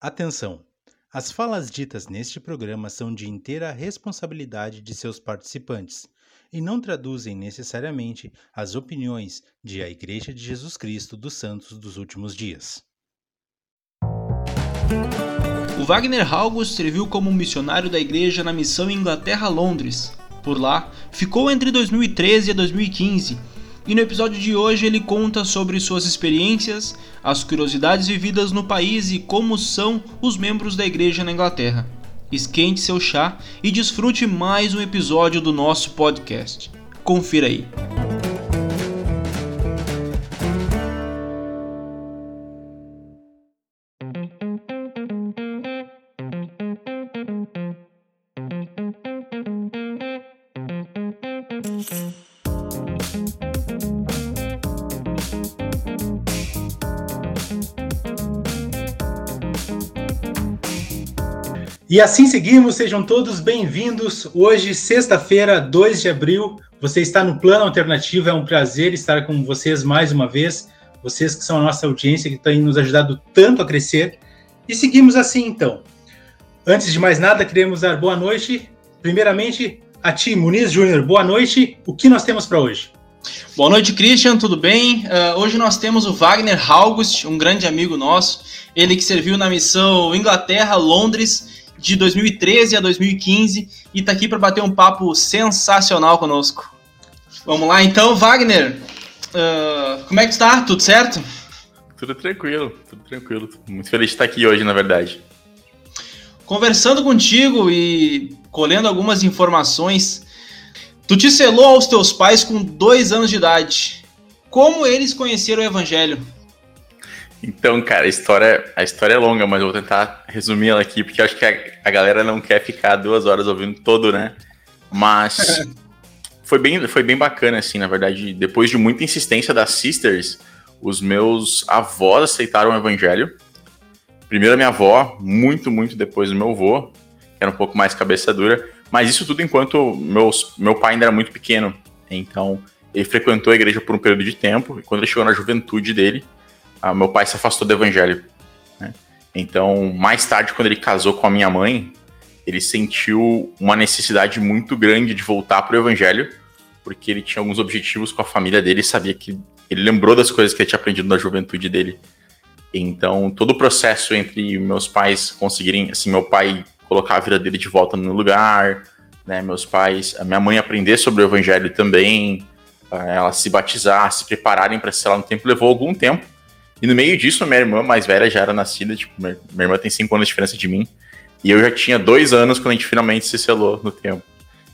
Atenção! As falas ditas neste programa são de inteira responsabilidade de seus participantes e não traduzem necessariamente as opiniões de a Igreja de Jesus Cristo dos Santos dos Últimos Dias. O Wagner August serviu como missionário da igreja na missão Inglaterra-Londres. Por lá, ficou entre 2013 e 2015 e no episódio de hoje ele conta sobre suas experiências, as curiosidades vividas no país e como são os membros da igreja na Inglaterra. Esquente seu chá e desfrute mais um episódio do nosso podcast. Confira aí. E assim seguimos, sejam todos bem-vindos. Hoje, sexta-feira, 2 de abril, você está no Plano Alternativo. É um prazer estar com vocês mais uma vez. Vocês que são a nossa audiência, que têm nos ajudado tanto a crescer. E seguimos assim, então. Antes de mais nada, queremos dar boa noite. Primeiramente, a ti, Muniz Júnior. Boa noite. O que nós temos para hoje? Boa noite, Christian, tudo bem? Uh, hoje nós temos o Wagner August, um grande amigo nosso. Ele que serviu na missão Inglaterra, Londres de 2013 a 2015 e está aqui para bater um papo sensacional conosco. Vamos lá então, Wagner. Uh, como é que está? Tudo certo? Tudo tranquilo, tudo tranquilo. Muito feliz de estar aqui hoje, na verdade. Conversando contigo e colhendo algumas informações, tu te selou aos teus pais com dois anos de idade. Como eles conheceram o Evangelho? Então, cara, a história, a história é longa, mas eu vou tentar resumir ela aqui, porque eu acho que a, a galera não quer ficar duas horas ouvindo todo, né? Mas foi bem, foi bem bacana, assim, na verdade. Depois de muita insistência das sisters, os meus avós aceitaram o evangelho. Primeiro a minha avó, muito, muito depois o meu avô, que era um pouco mais cabeça dura. Mas isso tudo enquanto meus, meu pai ainda era muito pequeno. Então, ele frequentou a igreja por um período de tempo, e quando ele chegou na juventude dele, ah, meu pai se afastou do evangelho. Né? Então, mais tarde, quando ele casou com a minha mãe, ele sentiu uma necessidade muito grande de voltar para o evangelho, porque ele tinha alguns objetivos com a família dele sabia que ele lembrou das coisas que ele tinha aprendido na juventude dele. Então, todo o processo entre meus pais conseguirem, assim, meu pai colocar a vida dele de volta no lugar, né, meus pais, a minha mãe aprender sobre o evangelho também, ah, ela se batizar, se prepararem para ser lá no tempo, levou algum tempo. E no meio disso, minha irmã mais velha já era nascida, tipo, minha, irmã tem cinco anos de diferença de mim. E eu já tinha dois anos quando a gente finalmente se selou no tempo.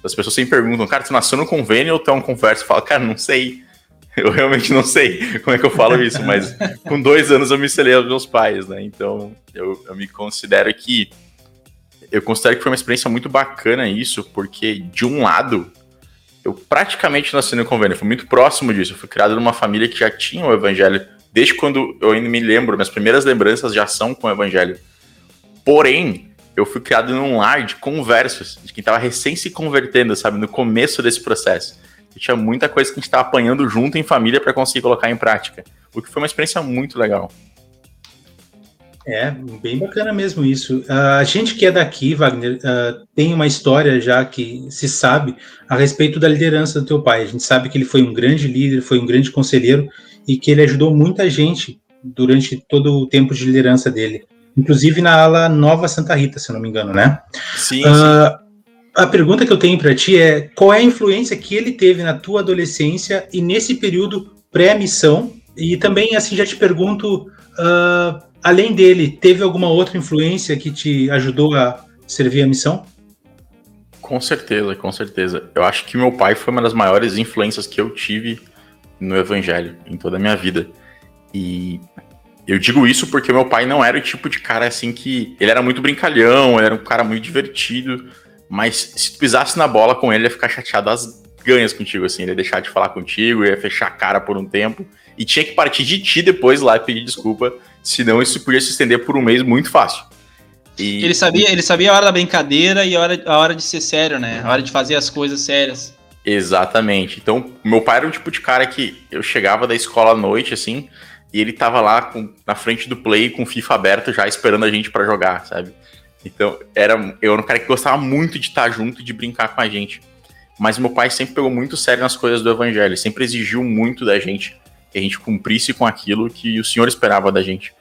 As pessoas sempre perguntam, cara, tu nasceu no convênio ou tu é um converso? Eu falo, cara, não sei. Eu realmente não sei como é que eu falo isso, mas com dois anos eu me selei aos meus pais, né? Então eu, eu me considero que. Eu considero que foi uma experiência muito bacana isso, porque de um lado, eu praticamente nasci no convênio, fui muito próximo disso. Eu fui criado numa família que já tinha o evangelho desde quando eu ainda me lembro, minhas primeiras lembranças já são com o evangelho. Porém, eu fui criado num lar de conversos, de quem estava recém se convertendo, sabe, no começo desse processo. E tinha muita coisa que a gente estava apanhando junto em família para conseguir colocar em prática, o que foi uma experiência muito legal. É, bem bacana mesmo isso. A gente que é daqui, Wagner, uh, tem uma história já que se sabe a respeito da liderança do teu pai. A gente sabe que ele foi um grande líder, foi um grande conselheiro e que ele ajudou muita gente durante todo o tempo de liderança dele, inclusive na ala Nova Santa Rita, se eu não me engano, né? Sim. Uh, sim. A pergunta que eu tenho para ti é qual é a influência que ele teve na tua adolescência e nesse período pré-missão? E também, assim, já te pergunto, uh, além dele, teve alguma outra influência que te ajudou a servir a missão? Com certeza, com certeza. Eu acho que meu pai foi uma das maiores influências que eu tive no evangelho em toda a minha vida. E eu digo isso porque meu pai não era o tipo de cara assim que. Ele era muito brincalhão, ele era um cara muito divertido, mas se tu pisasse na bola com ele, ele ia ficar chateado às ganhas contigo, assim, ele ia deixar de falar contigo, ia fechar a cara por um tempo, e tinha que partir de ti depois lá e pedir desculpa, senão isso podia se estender por um mês muito fácil. E... Ele sabia, ele sabia a hora da brincadeira e a hora, a hora de ser sério, né? A hora de fazer as coisas sérias. Exatamente. Então, meu pai era um tipo de cara que eu chegava da escola à noite, assim, e ele tava lá com, na frente do play com o FIFA aberto já esperando a gente para jogar, sabe? Então, era, eu era um cara que gostava muito de estar junto e de brincar com a gente. Mas meu pai sempre pegou muito sério nas coisas do evangelho, sempre exigiu muito da gente, que a gente cumprisse com aquilo que o Senhor esperava da gente.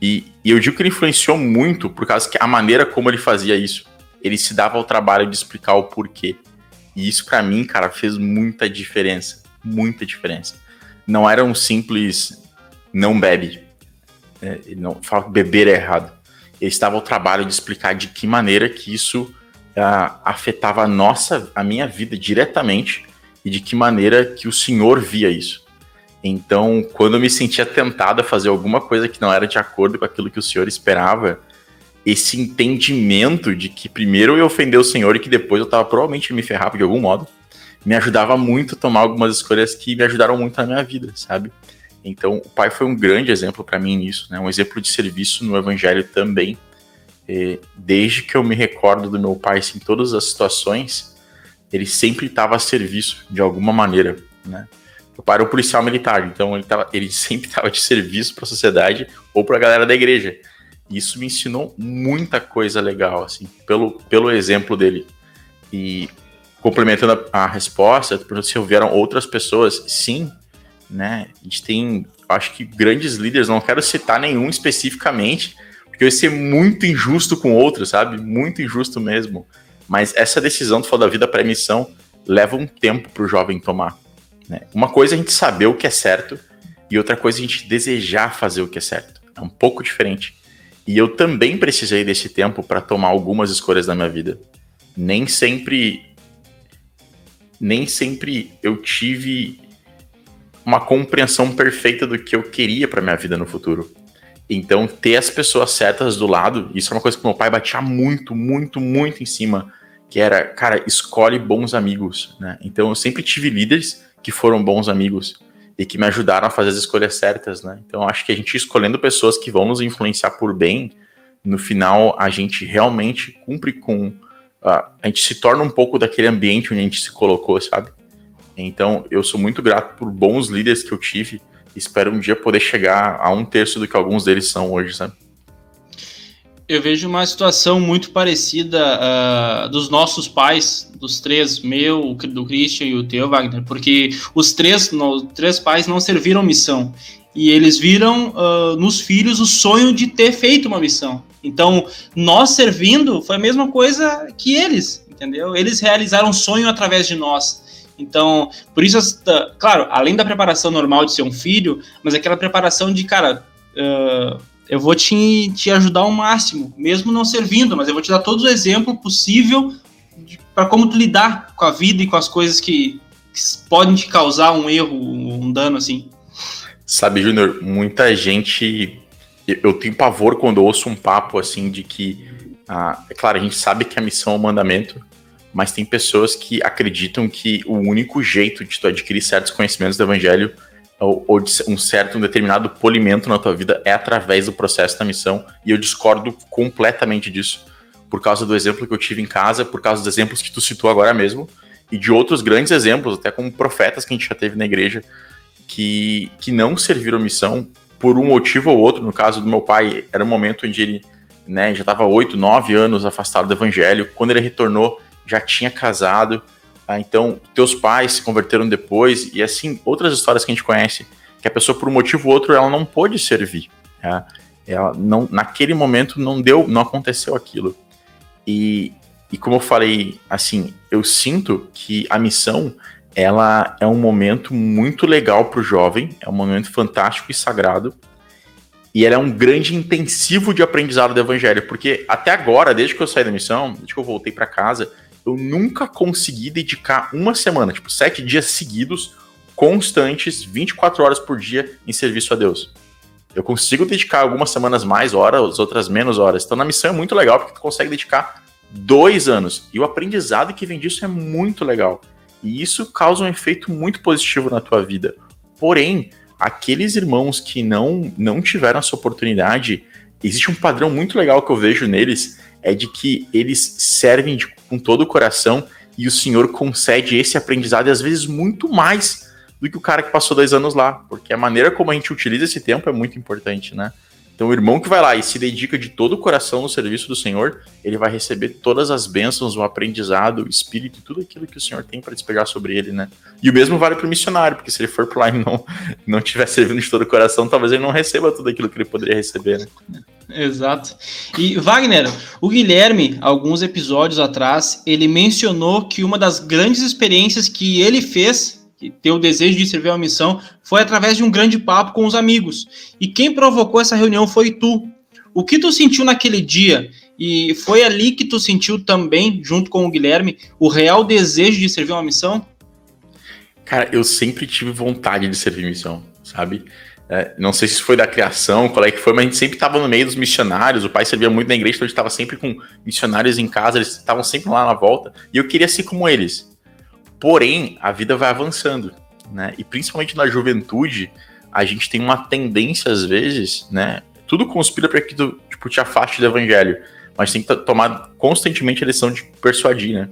E, e eu digo que ele influenciou muito por causa que a maneira como ele fazia isso, ele se dava ao trabalho de explicar o porquê. E isso para mim, cara, fez muita diferença, muita diferença. Não era um simples não bebe. É, não fala que beber é errado. Ele estava ao trabalho de explicar de que maneira que isso uh, afetava a nossa, a minha vida diretamente e de que maneira que o Senhor via isso. Então, quando eu me sentia tentado a fazer alguma coisa que não era de acordo com aquilo que o Senhor esperava, esse entendimento de que primeiro eu ofender o Senhor e que depois eu estava provavelmente me ferrar de algum modo, me ajudava muito a tomar algumas escolhas que me ajudaram muito na minha vida, sabe? Então, o pai foi um grande exemplo para mim nisso, né? Um exemplo de serviço no evangelho também. E desde que eu me recordo do meu pai, assim, em todas as situações, ele sempre estava a serviço de alguma maneira, né? Meu pai era um policial militar, então ele, tava, ele sempre estava de serviço para a sociedade ou para a galera da igreja. Isso me ensinou muita coisa legal, assim, pelo, pelo exemplo dele. E complementando a, a resposta, se houveram outras pessoas, sim, né? A gente tem, acho que grandes líderes, não quero citar nenhum especificamente, porque eu ia ser muito injusto com outros, sabe? Muito injusto mesmo. Mas essa decisão de falar da vida pré-missão leva um tempo para o jovem tomar. Né? Uma coisa é a gente saber o que é certo e outra coisa é a gente desejar fazer o que é certo. É um pouco diferente. E eu também precisei desse tempo para tomar algumas escolhas da minha vida. Nem sempre nem sempre eu tive uma compreensão perfeita do que eu queria para minha vida no futuro. Então, ter as pessoas certas do lado, isso é uma coisa que meu pai batia muito, muito, muito em cima, que era, cara, escolhe bons amigos, né? Então, eu sempre tive líderes que foram bons amigos e que me ajudaram a fazer as escolhas certas, né? Então, acho que a gente escolhendo pessoas que vão nos influenciar por bem, no final a gente realmente cumpre com uh, a gente se torna um pouco daquele ambiente onde a gente se colocou, sabe? Então, eu sou muito grato por bons líderes que eu tive. Espero um dia poder chegar a um terço do que alguns deles são hoje, sabe? Eu vejo uma situação muito parecida uh, dos nossos pais, dos três, meu, do Christian e o teu, Wagner, porque os três, no, três pais não serviram missão. E eles viram uh, nos filhos o sonho de ter feito uma missão. Então, nós servindo foi a mesma coisa que eles, entendeu? Eles realizaram um sonho através de nós. Então, por isso, claro, além da preparação normal de ser um filho, mas aquela preparação de, cara, uh, eu vou te, te ajudar ao máximo, mesmo não servindo, mas eu vou te dar todo o exemplo possível para como tu lidar com a vida e com as coisas que, que podem te causar um erro, um dano, assim. Sabe, Júnior, muita gente. Eu tenho pavor quando ouço um papo assim de que. Ah, é claro, a gente sabe que a missão é um mandamento, mas tem pessoas que acreditam que o único jeito de tu adquirir certos conhecimentos do evangelho ou, ou um certo, um determinado polimento na tua vida é através do processo da missão, e eu discordo completamente disso, por causa do exemplo que eu tive em casa, por causa dos exemplos que tu citou agora mesmo, e de outros grandes exemplos, até como profetas que a gente já teve na igreja, que, que não serviram missão por um motivo ou outro. No caso do meu pai, era um momento onde ele né, já estava oito, nove anos afastado do evangelho. Quando ele retornou, já tinha casado, tá? então teus pais se converteram depois, e assim, outras histórias que a gente conhece, que a pessoa por um motivo ou outro ela não pôde servir. Tá? Ela não, naquele momento não deu, não aconteceu aquilo. E, e como eu falei, assim, eu sinto que a missão ela é um momento muito legal para o jovem, é um momento fantástico e sagrado. E ela é um grande intensivo de aprendizado do evangelho, porque até agora, desde que eu saí da missão, desde que eu voltei para casa, eu nunca consegui dedicar uma semana, tipo, sete dias seguidos, constantes, 24 horas por dia em serviço a Deus. Eu consigo dedicar algumas semanas mais horas, outras menos horas. Então na missão é muito legal, porque tu consegue dedicar dois anos. E o aprendizado que vem disso é muito legal. E isso causa um efeito muito positivo na tua vida. Porém, aqueles irmãos que não, não tiveram essa oportunidade, existe um padrão muito legal que eu vejo neles, é de que eles servem de, com todo o coração e o Senhor concede esse aprendizado, e às vezes muito mais do que o cara que passou dois anos lá, porque a maneira como a gente utiliza esse tempo é muito importante, né? Então, o irmão que vai lá e se dedica de todo o coração no serviço do Senhor, ele vai receber todas as bênçãos, o aprendizado, o espírito, tudo aquilo que o Senhor tem para despegar sobre ele, né? E o mesmo vale para o missionário, porque se ele for por lá e não, não tiver servindo de todo o coração, talvez ele não receba tudo aquilo que ele poderia receber, né? Exato. E Wagner, o Guilherme, alguns episódios atrás, ele mencionou que uma das grandes experiências que ele fez ter o desejo de servir uma missão, foi através de um grande papo com os amigos. E quem provocou essa reunião foi tu. O que tu sentiu naquele dia? E foi ali que tu sentiu também, junto com o Guilherme, o real desejo de servir uma missão? Cara, eu sempre tive vontade de servir missão, sabe? É, não sei se foi da criação, qual é que foi, mas a gente sempre estava no meio dos missionários. O pai servia muito na igreja, então a gente estava sempre com missionários em casa, eles estavam sempre lá na volta. E eu queria ser como eles. Porém, a vida vai avançando, né? E principalmente na juventude, a gente tem uma tendência, às vezes, né? Tudo conspira para que tu tipo, te afaste do evangelho, mas tem que tomar constantemente a lição de persuadir, né?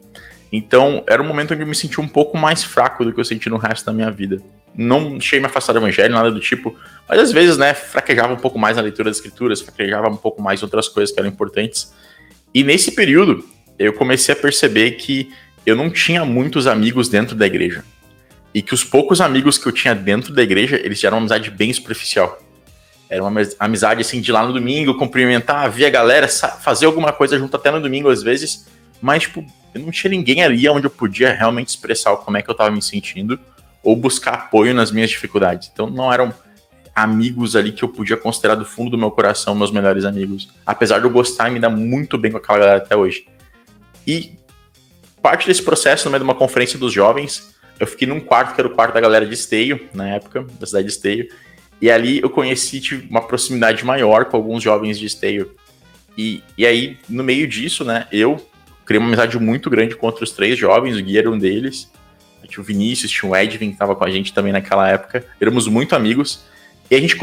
Então, era um momento onde eu me senti um pouco mais fraco do que eu senti no resto da minha vida. Não cheguei a me afastar do evangelho, nada do tipo, mas às vezes, né, fraquejava um pouco mais na leitura das escrituras, fraquejava um pouco mais outras coisas que eram importantes. E nesse período, eu comecei a perceber que eu não tinha muitos amigos dentro da igreja. E que os poucos amigos que eu tinha dentro da igreja, eles eram uma amizade bem superficial. Era uma amizade assim de lá no domingo, cumprimentar, ver a galera, fazer alguma coisa junto até no domingo às vezes, mas tipo, eu não tinha ninguém ali onde eu podia realmente expressar como é que eu tava me sentindo ou buscar apoio nas minhas dificuldades. Então não eram amigos ali que eu podia considerar do fundo do meu coração meus melhores amigos. Apesar de eu gostar e me dar muito bem com aquela galera até hoje. E parte desse processo, no meio de uma conferência dos jovens, eu fiquei num quarto que era o quarto da galera de Esteio, na época, da cidade de Esteio. E ali eu conheci tive uma proximidade maior com alguns jovens de Esteio. E, e aí, no meio disso, né, eu criei uma amizade muito grande com outros três jovens, o Gui era um deles. Tinha o Vinícius, tinha o Edwin, que estava com a gente também naquela época. Éramos muito amigos. E a gente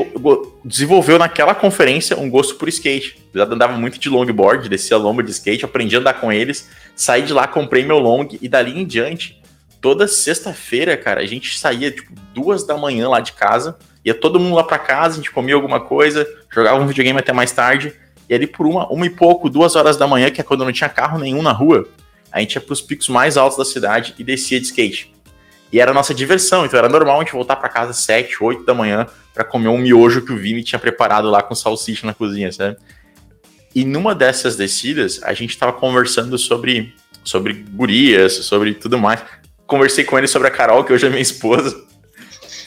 desenvolveu naquela conferência um gosto por skate. Eu andava muito de longboard, descia lomba de skate, aprendi a andar com eles. Saí de lá, comprei meu long e dali em diante, toda sexta-feira, cara, a gente saía tipo duas da manhã lá de casa, ia todo mundo lá para casa, a gente comia alguma coisa, jogava um videogame até mais tarde. E ali por uma, uma e pouco, duas horas da manhã, que é quando não tinha carro nenhum na rua, a gente ia pros picos mais altos da cidade e descia de skate. E era a nossa diversão, então era normal a gente voltar para casa às 7, 8 da manhã para comer um miojo que o Vini tinha preparado lá com salsicha na cozinha, sabe? E numa dessas descidas, a gente tava conversando sobre, sobre gurias, sobre tudo mais. Conversei com ele sobre a Carol, que hoje é minha esposa.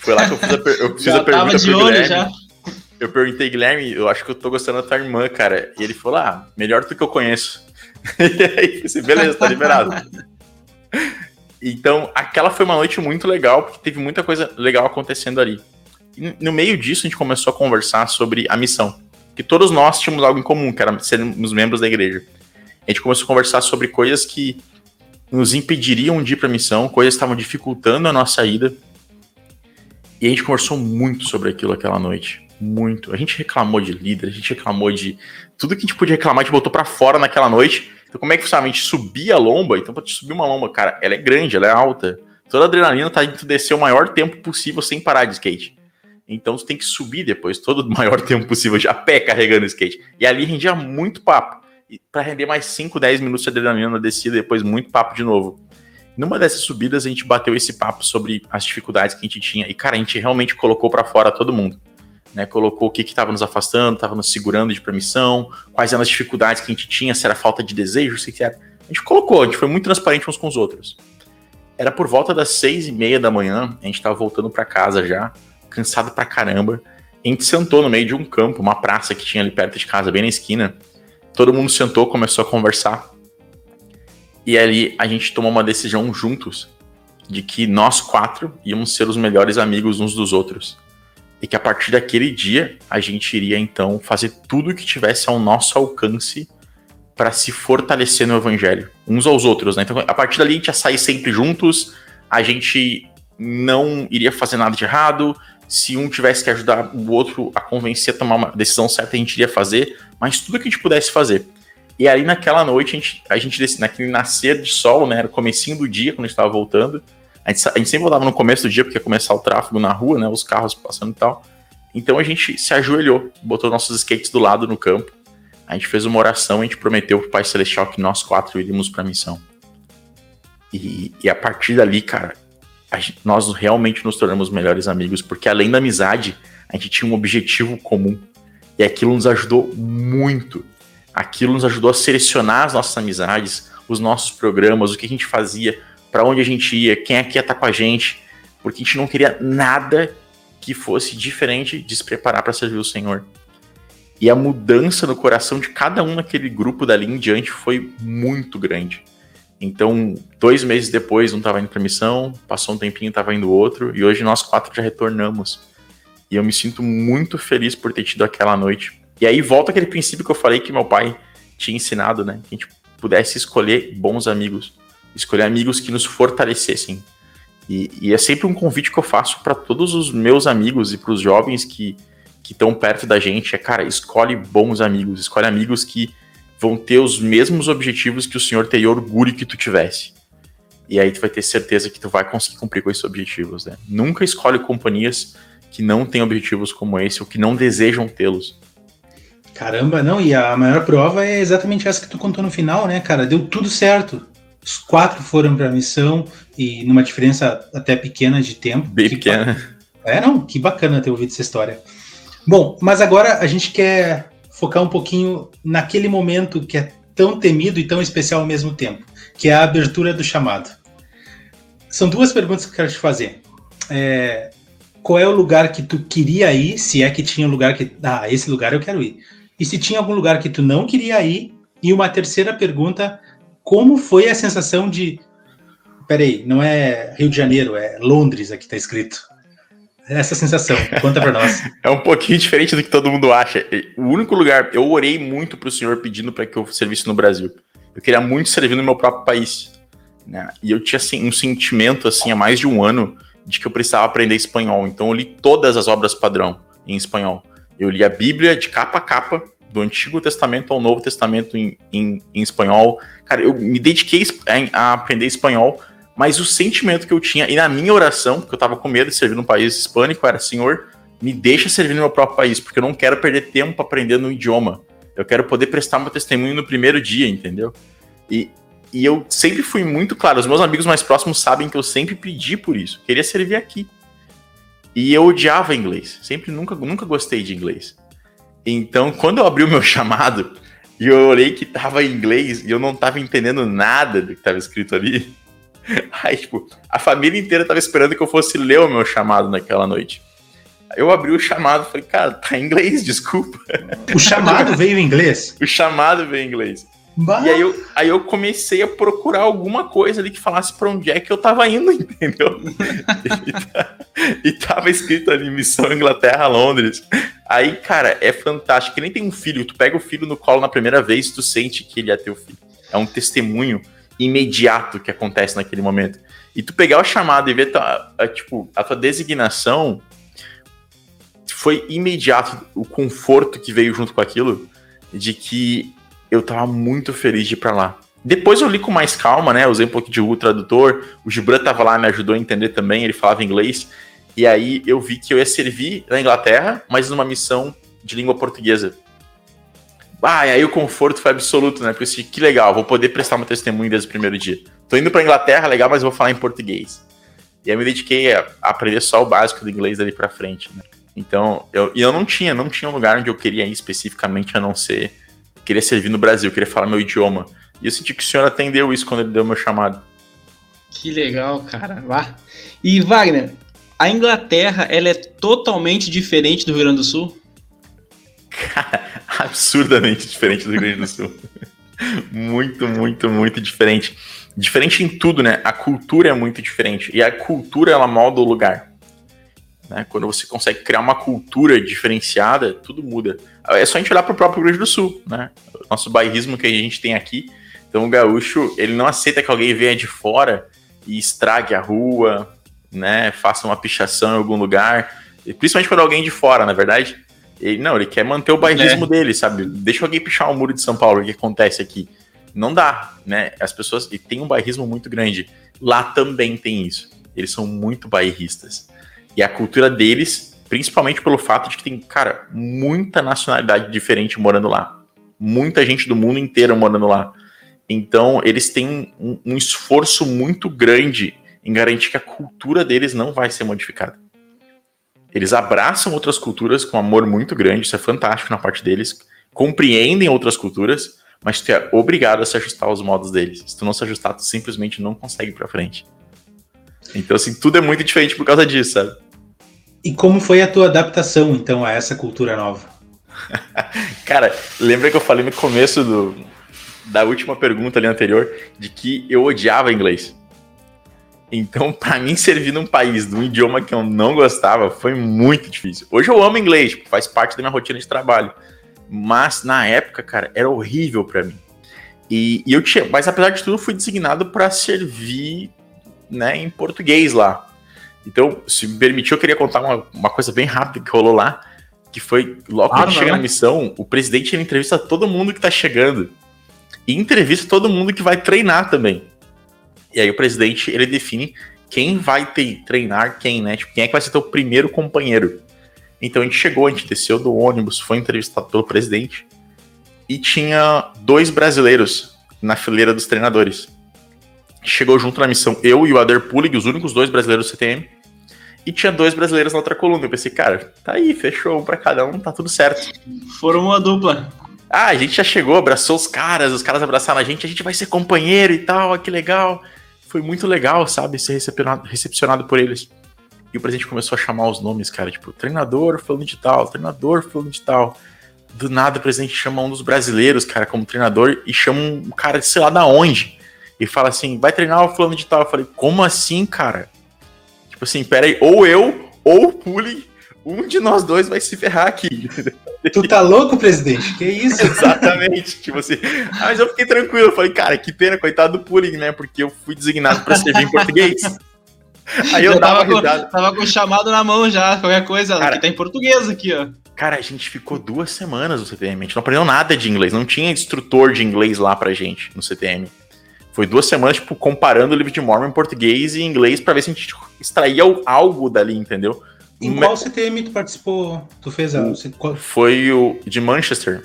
Foi lá que eu fiz a, per eu fiz a pergunta pro Guilherme. Já. Eu perguntei, Guilherme, eu acho que eu tô gostando da tua irmã, cara. E ele falou, ah, melhor do que eu conheço. e aí, eu beleza, tá liberado. Então, aquela foi uma noite muito legal, porque teve muita coisa legal acontecendo ali. E no meio disso, a gente começou a conversar sobre a missão. Que todos nós tínhamos algo em comum, que era sermos membros da igreja. A gente começou a conversar sobre coisas que nos impediriam de ir para a missão, coisas que estavam dificultando a nossa ida. E a gente conversou muito sobre aquilo aquela noite. Muito. A gente reclamou de líder, a gente reclamou de. Tudo que a gente podia reclamar, a gente botou para fora naquela noite então, como é que funciona? A gente subia a lomba, então, pra te subir uma lomba, cara, ela é grande, ela é alta. Toda a adrenalina tá indo descer o maior tempo possível sem parar de skate. Então, tu tem que subir depois todo o maior tempo possível, de a pé carregando o skate. E ali rendia muito papo. E para render mais 5, 10 minutos de adrenalina na descida, depois muito papo de novo. Numa dessas subidas, a gente bateu esse papo sobre as dificuldades que a gente tinha. E, cara, a gente realmente colocou para fora todo mundo né, colocou o que estava nos afastando, estava nos segurando de permissão, quais eram as dificuldades que a gente tinha, se era falta de desejo, se era. A gente colocou, a gente foi muito transparente uns com os outros. Era por volta das seis e meia da manhã, a gente estava voltando para casa já, cansado pra caramba. A gente sentou no meio de um campo, uma praça que tinha ali perto de casa, bem na esquina. Todo mundo sentou, começou a conversar. E ali a gente tomou uma decisão juntos de que nós quatro íamos ser os melhores amigos uns dos outros e que a partir daquele dia a gente iria então fazer tudo o que tivesse ao nosso alcance para se fortalecer no evangelho, uns aos outros, né? Então, a partir dali a gente ia sair sempre juntos, a gente não iria fazer nada de errado, se um tivesse que ajudar o outro a convencer a tomar uma decisão certa, a gente iria fazer, mas tudo que a gente pudesse fazer. E aí naquela noite, a gente, a gente naquele nascer de sol, né, era o comecinho do dia, quando a gente estava voltando, A gente, a gente sempre voltava no começo do dia, porque ia começar o tráfego na rua, né? Os carros passando e tal. Então a gente se ajoelhou, botou nossos skates do lado no campo. A gente fez uma oração, a gente prometeu pro Pai Celestial que nós quatro iríamos pra missão. E, e a partir dali, cara, gente, nós realmente nos tornamos melhores amigos, porque além da amizade, a gente tinha um objetivo comum. E aquilo nos ajudou muito. Aquilo nos ajudou a selecionar as nossas amizades, os nossos programas, o que a gente fazia, para onde a gente ia, quem aqui ia estar tá com a gente, porque a gente não queria nada que fosse diferente de se preparar para servir o Senhor. E a mudança no coração de cada um naquele grupo dali em diante foi muito grande. Então, dois meses depois, um estava indo para missão, passou um tempinho, estava indo outro, e hoje nós quatro já retornamos. E eu me sinto muito feliz por ter tido aquela noite. E aí volta aquele princípio que eu falei que meu pai tinha ensinado, né? Que a gente pudesse escolher bons amigos, escolher amigos que nos fortalecessem. E, e é sempre um convite que eu faço para todos os meus amigos e para os jovens que estão perto da gente. É, cara, escolhe bons amigos, escolhe amigos que vão ter os mesmos objetivos que o Senhor teria orgulho que tu tivesse. E aí tu vai ter certeza que tu vai conseguir cumprir com esses objetivos, né? Nunca escolhe companhias que não têm objetivos como esse ou que não desejam tê-los. Caramba, não, e a maior prova é exatamente essa que tu contou no final, né, cara? Deu tudo certo. Os quatro foram para a missão e numa diferença até pequena de tempo. Bem pequena. É, não, que bacana ter ouvido essa história. Bom, mas agora a gente quer focar um pouquinho naquele momento que é tão temido e tão especial ao mesmo tempo, que é a abertura do chamado. São duas perguntas que eu quero te fazer. É, qual é o lugar que tu queria ir, se é que tinha um lugar que. Ah, esse lugar eu quero ir. E se tinha algum lugar que tu não queria ir. E uma terceira pergunta: como foi a sensação de. Peraí, não é Rio de Janeiro, é Londres aqui tá escrito essa sensação. Conta para nós. é um pouquinho diferente do que todo mundo acha. O único lugar, eu orei muito pro senhor pedindo para que eu servisse no Brasil. Eu queria muito servir no meu próprio país. Né? E eu tinha assim, um sentimento assim há mais de um ano de que eu precisava aprender espanhol. Então eu li todas as obras padrão em espanhol. Eu li a Bíblia de capa a capa, do Antigo Testamento ao Novo Testamento em, em, em espanhol. Cara, eu me dediquei a aprender espanhol mas o sentimento que eu tinha, e na minha oração, porque eu tava com medo de servir num país hispânico, era: Senhor, me deixa servir no meu próprio país, porque eu não quero perder tempo aprendendo um idioma. Eu quero poder prestar meu testemunho no primeiro dia, entendeu? E, e eu sempre fui muito claro, os meus amigos mais próximos sabem que eu sempre pedi por isso, queria servir aqui. E eu odiava inglês, sempre nunca, nunca gostei de inglês. Então, quando eu abri o meu chamado e eu olhei que tava em inglês e eu não tava entendendo nada do que tava escrito ali, Aí, tipo, a família inteira tava esperando que eu fosse ler o meu chamado naquela noite. Eu abri o chamado e falei, cara, tá em inglês, desculpa. O chamado veio em inglês? O chamado veio em inglês. Bah. E aí eu, aí eu comecei a procurar alguma coisa ali que falasse pra onde é que eu tava indo, entendeu? e, tá, e tava escrito ali, missão Inglaterra, Londres. Aí, cara, é fantástico. Que nem tem um filho, tu pega o filho no colo na primeira vez, tu sente que ele é teu filho. É um testemunho imediato que acontece naquele momento. E tu pegar o chamado e ver tua, a, tipo, a tua designação foi imediato o conforto que veio junto com aquilo de que eu tava muito feliz de ir pra lá. Depois eu li com mais calma, né? Usei um pouco de Google Tradutor. O Gibran tava lá, me ajudou a entender também. Ele falava inglês. E aí eu vi que eu ia servir na Inglaterra, mas numa missão de língua portuguesa. Ah, e aí o conforto foi absoluto, né? Porque eu disse, que legal, vou poder prestar meu testemunho desde o primeiro dia. Tô indo pra Inglaterra, legal, mas vou falar em português. E aí me dediquei a aprender só o básico do inglês dali pra frente, né? Então, eu, e eu não tinha, não tinha um lugar onde eu queria ir especificamente, a não ser. Queria servir no Brasil, queria falar meu idioma. E eu senti que o senhor atendeu isso quando ele deu meu chamado. Que legal, cara. Vá. E Wagner, a Inglaterra, ela é totalmente diferente do Rio Grande do Sul? Cara, absurdamente diferente do Rio Grande do Sul. muito, muito, muito diferente. Diferente em tudo, né? A cultura é muito diferente. E a cultura, ela molda o lugar. Né? Quando você consegue criar uma cultura diferenciada, tudo muda. É só a gente olhar para o próprio Rio Grande do Sul, né? O nosso bairrismo que a gente tem aqui. Então, o gaúcho, ele não aceita que alguém venha de fora e estrague a rua, né? Faça uma pichação em algum lugar. Principalmente quando alguém de fora, na é verdade. Ele, não, ele quer manter o bairrismo é. dele, sabe? Deixa alguém pichar o muro de São Paulo, o que acontece aqui? Não dá, né? As pessoas. E tem um bairrismo muito grande. Lá também tem isso. Eles são muito bairristas. E a cultura deles, principalmente pelo fato de que tem, cara, muita nacionalidade diferente morando lá. Muita gente do mundo inteiro morando lá. Então, eles têm um, um esforço muito grande em garantir que a cultura deles não vai ser modificada. Eles abraçam outras culturas com amor muito grande, isso é fantástico na parte deles. Compreendem outras culturas, mas tu é obrigado a se ajustar aos modos deles. Se tu não se ajustar, tu simplesmente não consegue ir pra frente. Então, assim, tudo é muito diferente por causa disso, sabe? E como foi a tua adaptação, então, a essa cultura nova? Cara, lembra que eu falei no começo do, da última pergunta ali anterior de que eu odiava inglês. Então, para mim, servir num país de um idioma que eu não gostava foi muito difícil. Hoje eu amo inglês, tipo, faz parte da minha rotina de trabalho. Mas na época, cara, era horrível para mim. E, e, eu tinha, mas apesar de tudo, fui designado para servir, né, em português lá. Então, se me permitir, eu queria contar uma, uma coisa bem rápida que rolou lá, que foi logo que a gente chega na missão, o presidente ele entrevista todo mundo que tá chegando. E entrevista todo mundo que vai treinar também. E aí o presidente, ele define quem vai ter, treinar quem, né? Tipo, quem é que vai ser teu primeiro companheiro. Então a gente chegou, a gente desceu do ônibus, foi entrevistado pelo presidente. E tinha dois brasileiros na fileira dos treinadores. Chegou junto na missão eu e o Ader Pulig, os únicos dois brasileiros do CTM. E tinha dois brasileiros na outra coluna. Eu pensei, cara, tá aí, fechou um pra cada um, tá tudo certo. Foram uma dupla. Ah, a gente já chegou, abraçou os caras, os caras abraçaram a gente, a gente vai ser companheiro e tal, que legal foi muito legal, sabe, ser recepcionado, recepcionado por eles. E o presidente começou a chamar os nomes, cara, tipo, treinador falando de tal, treinador falando de tal. Do nada o presidente chama um dos brasileiros, cara, como treinador e chama um cara de sei lá da onde. E fala assim, vai treinar o fulano de tal. Eu falei, como assim, cara? Tipo assim, pera aí, ou eu, ou o Puli, um de nós dois vai se ferrar aqui. Tu tá louco, presidente? Que isso? Exatamente. tipo assim. Ah, mas eu fiquei tranquilo. Eu falei, cara, que pena, coitado do Puring, né? Porque eu fui designado para servir em português. Aí eu, eu tava, com, tava com o chamado na mão já, qualquer coisa. Cara, que tá em português aqui, ó. Cara, a gente ficou duas semanas no CTM. A gente não aprendeu nada de inglês. Não tinha instrutor de inglês lá pra gente no CTM. Foi duas semanas, tipo, comparando o livro de Mormon em português e inglês para ver se a gente extraía algo dali, entendeu? Em qual CTM tu participou? Tu fez a. Qual? Foi o de Manchester.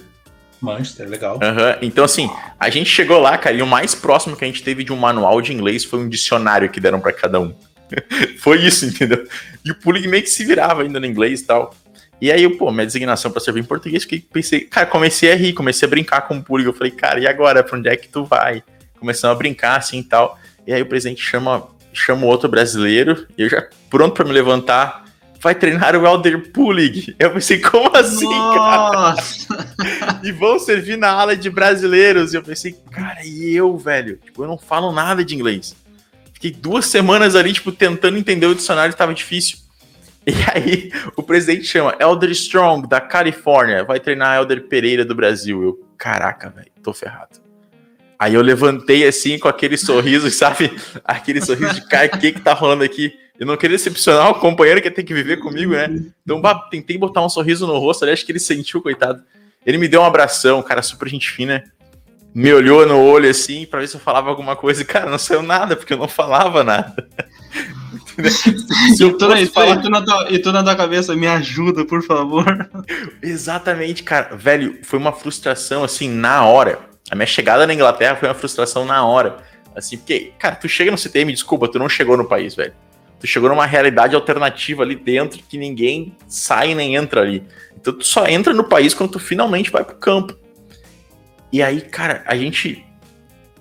Manchester, legal. Uhum. Então, assim, a gente chegou lá, cara, e o mais próximo que a gente teve de um manual de inglês foi um dicionário que deram para cada um. foi isso, entendeu? E o Pulig meio que se virava ainda no inglês e tal. E aí, pô, minha designação para servir em português, fiquei, pensei, cara, comecei a rir, comecei a brincar com o Pulig. Eu falei, cara, e agora? Pra onde é que tu vai? Começamos a brincar assim e tal. E aí o presidente chama, chama outro brasileiro, e eu já pronto para me levantar vai treinar o Elder Pulig. Eu pensei, como assim, Nossa. cara? e vão servir na ala de brasileiros. E eu pensei, cara, e eu, velho? Tipo, eu não falo nada de inglês. Fiquei duas semanas ali, tipo, tentando entender o dicionário, estava difícil. E aí, o presidente chama Elder Strong, da Califórnia, vai treinar Elder Pereira do Brasil. Eu, caraca, velho, tô ferrado. Aí eu levantei assim, com aquele sorriso, sabe? Aquele sorriso de cara, o que que tá rolando aqui? Eu não queria decepcionar o companheiro que tem que viver comigo, né? Então, bah, tentei botar um sorriso no rosto ali, acho que ele sentiu, coitado. Ele me deu um abração, cara, super gente fina. Me olhou no olho assim, pra ver se eu falava alguma coisa. E, cara, não saiu nada, porque eu não falava nada. e, tu na, falar... e, tu na tua, e tu na tua cabeça, me ajuda, por favor. Exatamente, cara. Velho, foi uma frustração, assim, na hora. A minha chegada na Inglaterra foi uma frustração na hora. Assim, porque, cara, tu chega no CTM, desculpa, tu não chegou no país, velho tu chegou numa realidade alternativa ali dentro que ninguém sai nem entra ali. Então tu só entra no país quando tu finalmente vai pro campo. E aí, cara, a gente.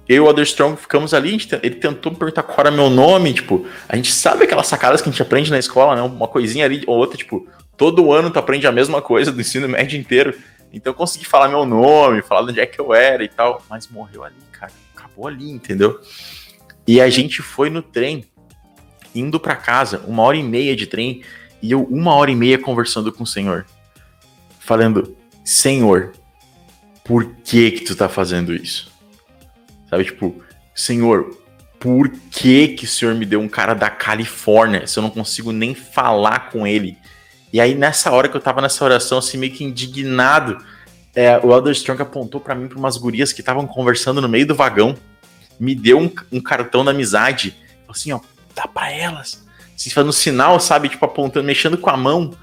Eu e o Otherstrong ficamos ali, ele tentou me perguntar qual era meu nome, tipo, a gente sabe aquelas sacadas que a gente aprende na escola, né? Uma coisinha ali ou outra, tipo, todo ano tu aprende a mesma coisa do ensino médio inteiro. Então eu consegui falar meu nome, falar de onde é que eu era e tal, mas morreu ali, cara. Acabou ali, entendeu? E a gente foi no trem indo para casa, uma hora e meia de trem, e eu uma hora e meia conversando com o Senhor. Falando, Senhor, por que que tu tá fazendo isso? Sabe, tipo, Senhor, por que que o Senhor me deu um cara da Califórnia se eu não consigo nem falar com ele? E aí, nessa hora que eu tava nessa oração, assim, meio que indignado, é, o Elder Strong apontou para mim, pra umas gurias que estavam conversando no meio do vagão, me deu um, um cartão da amizade, assim, ó, dá pra elas. Se fazendo sinal, sabe? Tipo, apontando, mexendo com a mão.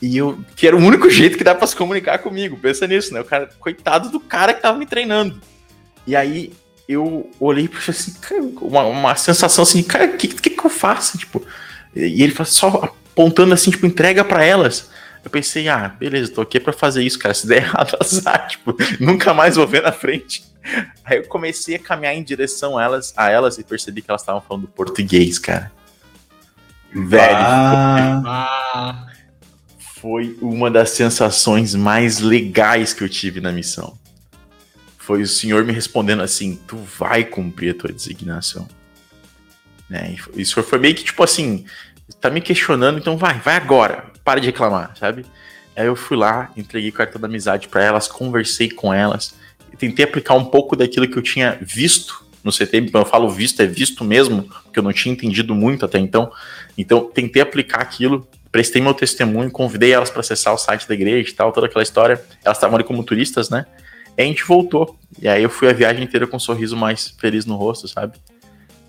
E eu, que era o único jeito que dá pra se comunicar comigo. Pensa nisso, né? O cara, coitado do cara que tava me treinando. E aí eu olhei e assim, cara, uma, uma sensação assim, cara, o que, que, que eu faço? Tipo, e ele falou só apontando assim, tipo, entrega para elas. Eu pensei, ah, beleza, tô aqui para fazer isso, cara. Se der errado, azar, tipo, nunca mais vou ver na frente. Aí eu comecei a caminhar em direção a elas, a elas e percebi que elas estavam falando português, cara. Velho. Ah. Foi uma das sensações mais legais que eu tive na missão. Foi o senhor me respondendo assim: tu vai cumprir a tua designação. Né? Isso foi meio que tipo assim: tá me questionando, então vai, vai agora, para de reclamar, sabe? Aí eu fui lá, entreguei cartão da amizade para elas, conversei com elas, tentei aplicar um pouco daquilo que eu tinha visto no CT, quando eu falo visto, é visto mesmo, porque eu não tinha entendido muito até então. Então, tentei aplicar aquilo, prestei meu testemunho, convidei elas para acessar o site da igreja e tal, toda aquela história. Elas estavam ali como turistas, né? E a gente voltou. E aí eu fui a viagem inteira com um sorriso mais feliz no rosto, sabe?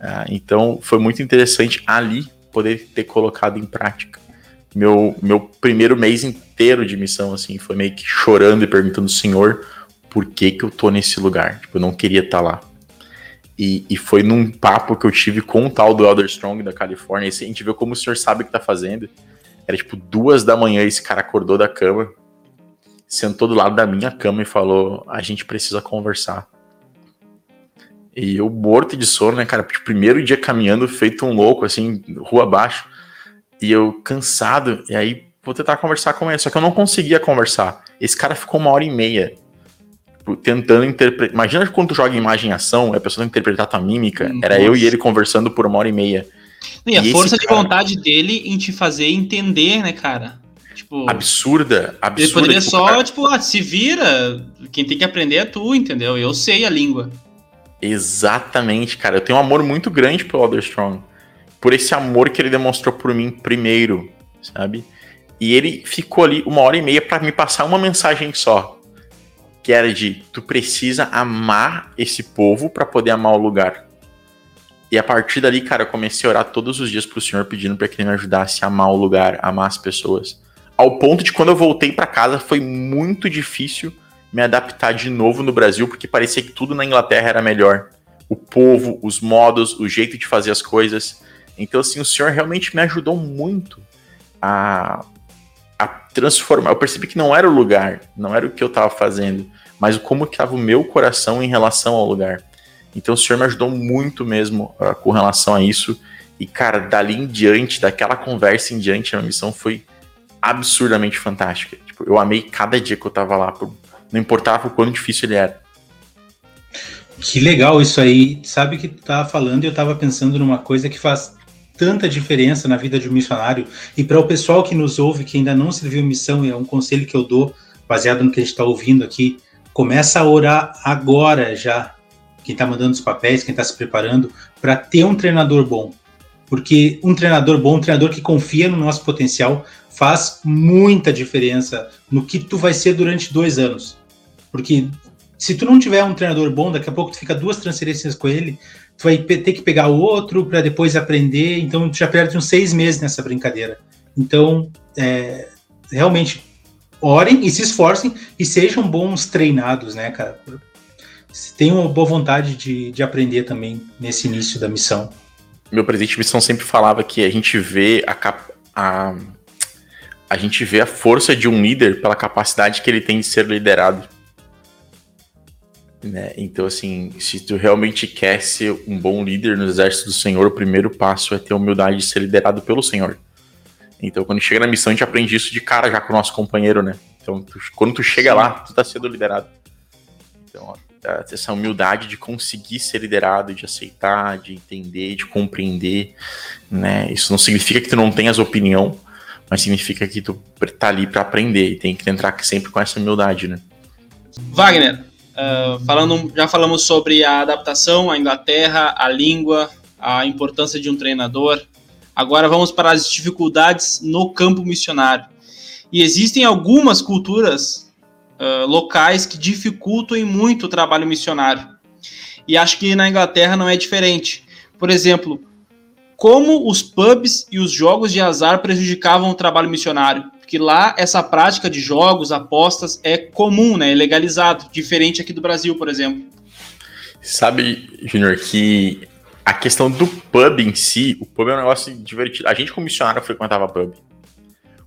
Ah, então, foi muito interessante ali poder ter colocado em prática. Meu, meu primeiro mês inteiro de missão, assim, foi meio que chorando e perguntando, Senhor, por que que eu tô nesse lugar? Tipo, eu não queria estar tá lá. E, e, foi num papo que eu tive com o tal do Elder Strong da Califórnia. Esse, a gente viu como o senhor sabe o que tá fazendo. Era tipo duas da manhã, esse cara acordou da cama, sentou do lado da minha cama e falou: A gente precisa conversar. E eu morto de sono, né, cara? Tipo, primeiro dia caminhando, feito um louco, assim, rua abaixo. E eu cansado, e aí vou tentar conversar com ele. Só que eu não conseguia conversar. Esse cara ficou uma hora e meia tipo, tentando interpretar. Imagina quando tu joga imagem em ação, a pessoa interpretar tua mímica. Nossa. Era eu e ele conversando por uma hora e meia. E, e a força de vontade dele em te fazer entender, né, cara? Tipo, absurda, absurda. Ele poderia tipo, só, cara... tipo, ah, se vira, quem tem que aprender é tu, entendeu? Eu sei a língua. Exatamente, cara. Eu tenho um amor muito grande pelo Elder Strong. Por esse amor que ele demonstrou por mim primeiro, sabe? E ele ficou ali uma hora e meia para me passar uma mensagem só. Que era de tu precisa amar esse povo para poder amar o lugar. E a partir dali, cara, eu comecei a orar todos os dias pro Senhor pedindo para que ele me ajudasse a amar o lugar, amar as pessoas. Ao ponto de quando eu voltei para casa foi muito difícil me adaptar de novo no Brasil, porque parecia que tudo na Inglaterra era melhor. O povo, os modos, o jeito de fazer as coisas. Então, assim, o senhor realmente me ajudou muito a, a transformar. Eu percebi que não era o lugar, não era o que eu estava fazendo, mas como estava o meu coração em relação ao lugar. Então, o senhor me ajudou muito mesmo uh, com relação a isso. E, cara, dali em diante, daquela conversa em diante, a missão foi absurdamente fantástica. Tipo, eu amei cada dia que eu tava lá, por não importava o quão difícil ele era. Que legal isso aí. Sabe que tu falando e eu tava pensando numa coisa que faz tanta diferença na vida de um missionário. E para o pessoal que nos ouve, que ainda não serviu missão, e é um conselho que eu dou, baseado no que a gente está ouvindo aqui, começa a orar agora já. Quem está mandando os papéis, quem está se preparando, para ter um treinador bom. Porque um treinador bom, um treinador que confia no nosso potencial, faz muita diferença no que tu vai ser durante dois anos. Porque se tu não tiver um treinador bom, daqui a pouco tu fica duas transferências com ele, tu vai ter que pegar o outro para depois aprender, então tu já perde uns seis meses nessa brincadeira. Então, é, realmente, orem e se esforcem e sejam bons treinados, né, cara? Tenham boa vontade de, de aprender também nesse início da missão. Meu presidente de missão sempre falava que a gente vê a, a a gente vê a força de um líder pela capacidade que ele tem de ser liderado. Né? Então, assim, se tu realmente quer ser um bom líder no exército do Senhor, o primeiro passo é ter a humildade de ser liderado pelo Senhor. Então, quando chega na missão, a gente aprende isso de cara já com o nosso companheiro, né? Então, tu, quando tu chega Sim. lá, tu tá sendo liderado. Então, ó, essa humildade de conseguir ser liderado, de aceitar, de entender, de compreender, né? Isso não significa que tu não tenhas opinião, mas significa que tu tá ali para aprender e tem que entrar sempre com essa humildade, né? Wagner, uh, falando, já falamos sobre a adaptação à Inglaterra, a língua, a importância de um treinador. Agora vamos para as dificuldades no campo missionário. E existem algumas culturas uh, locais que dificultam muito o trabalho missionário. E acho que na Inglaterra não é diferente. Por exemplo, como os pubs e os jogos de azar prejudicavam o trabalho missionário. Porque lá essa prática de jogos, apostas é comum, né? É legalizado, diferente aqui do Brasil, por exemplo. Sabe, Junior, que a questão do pub em si, o pub é um negócio divertido. A gente, como missionário, frequentava pub.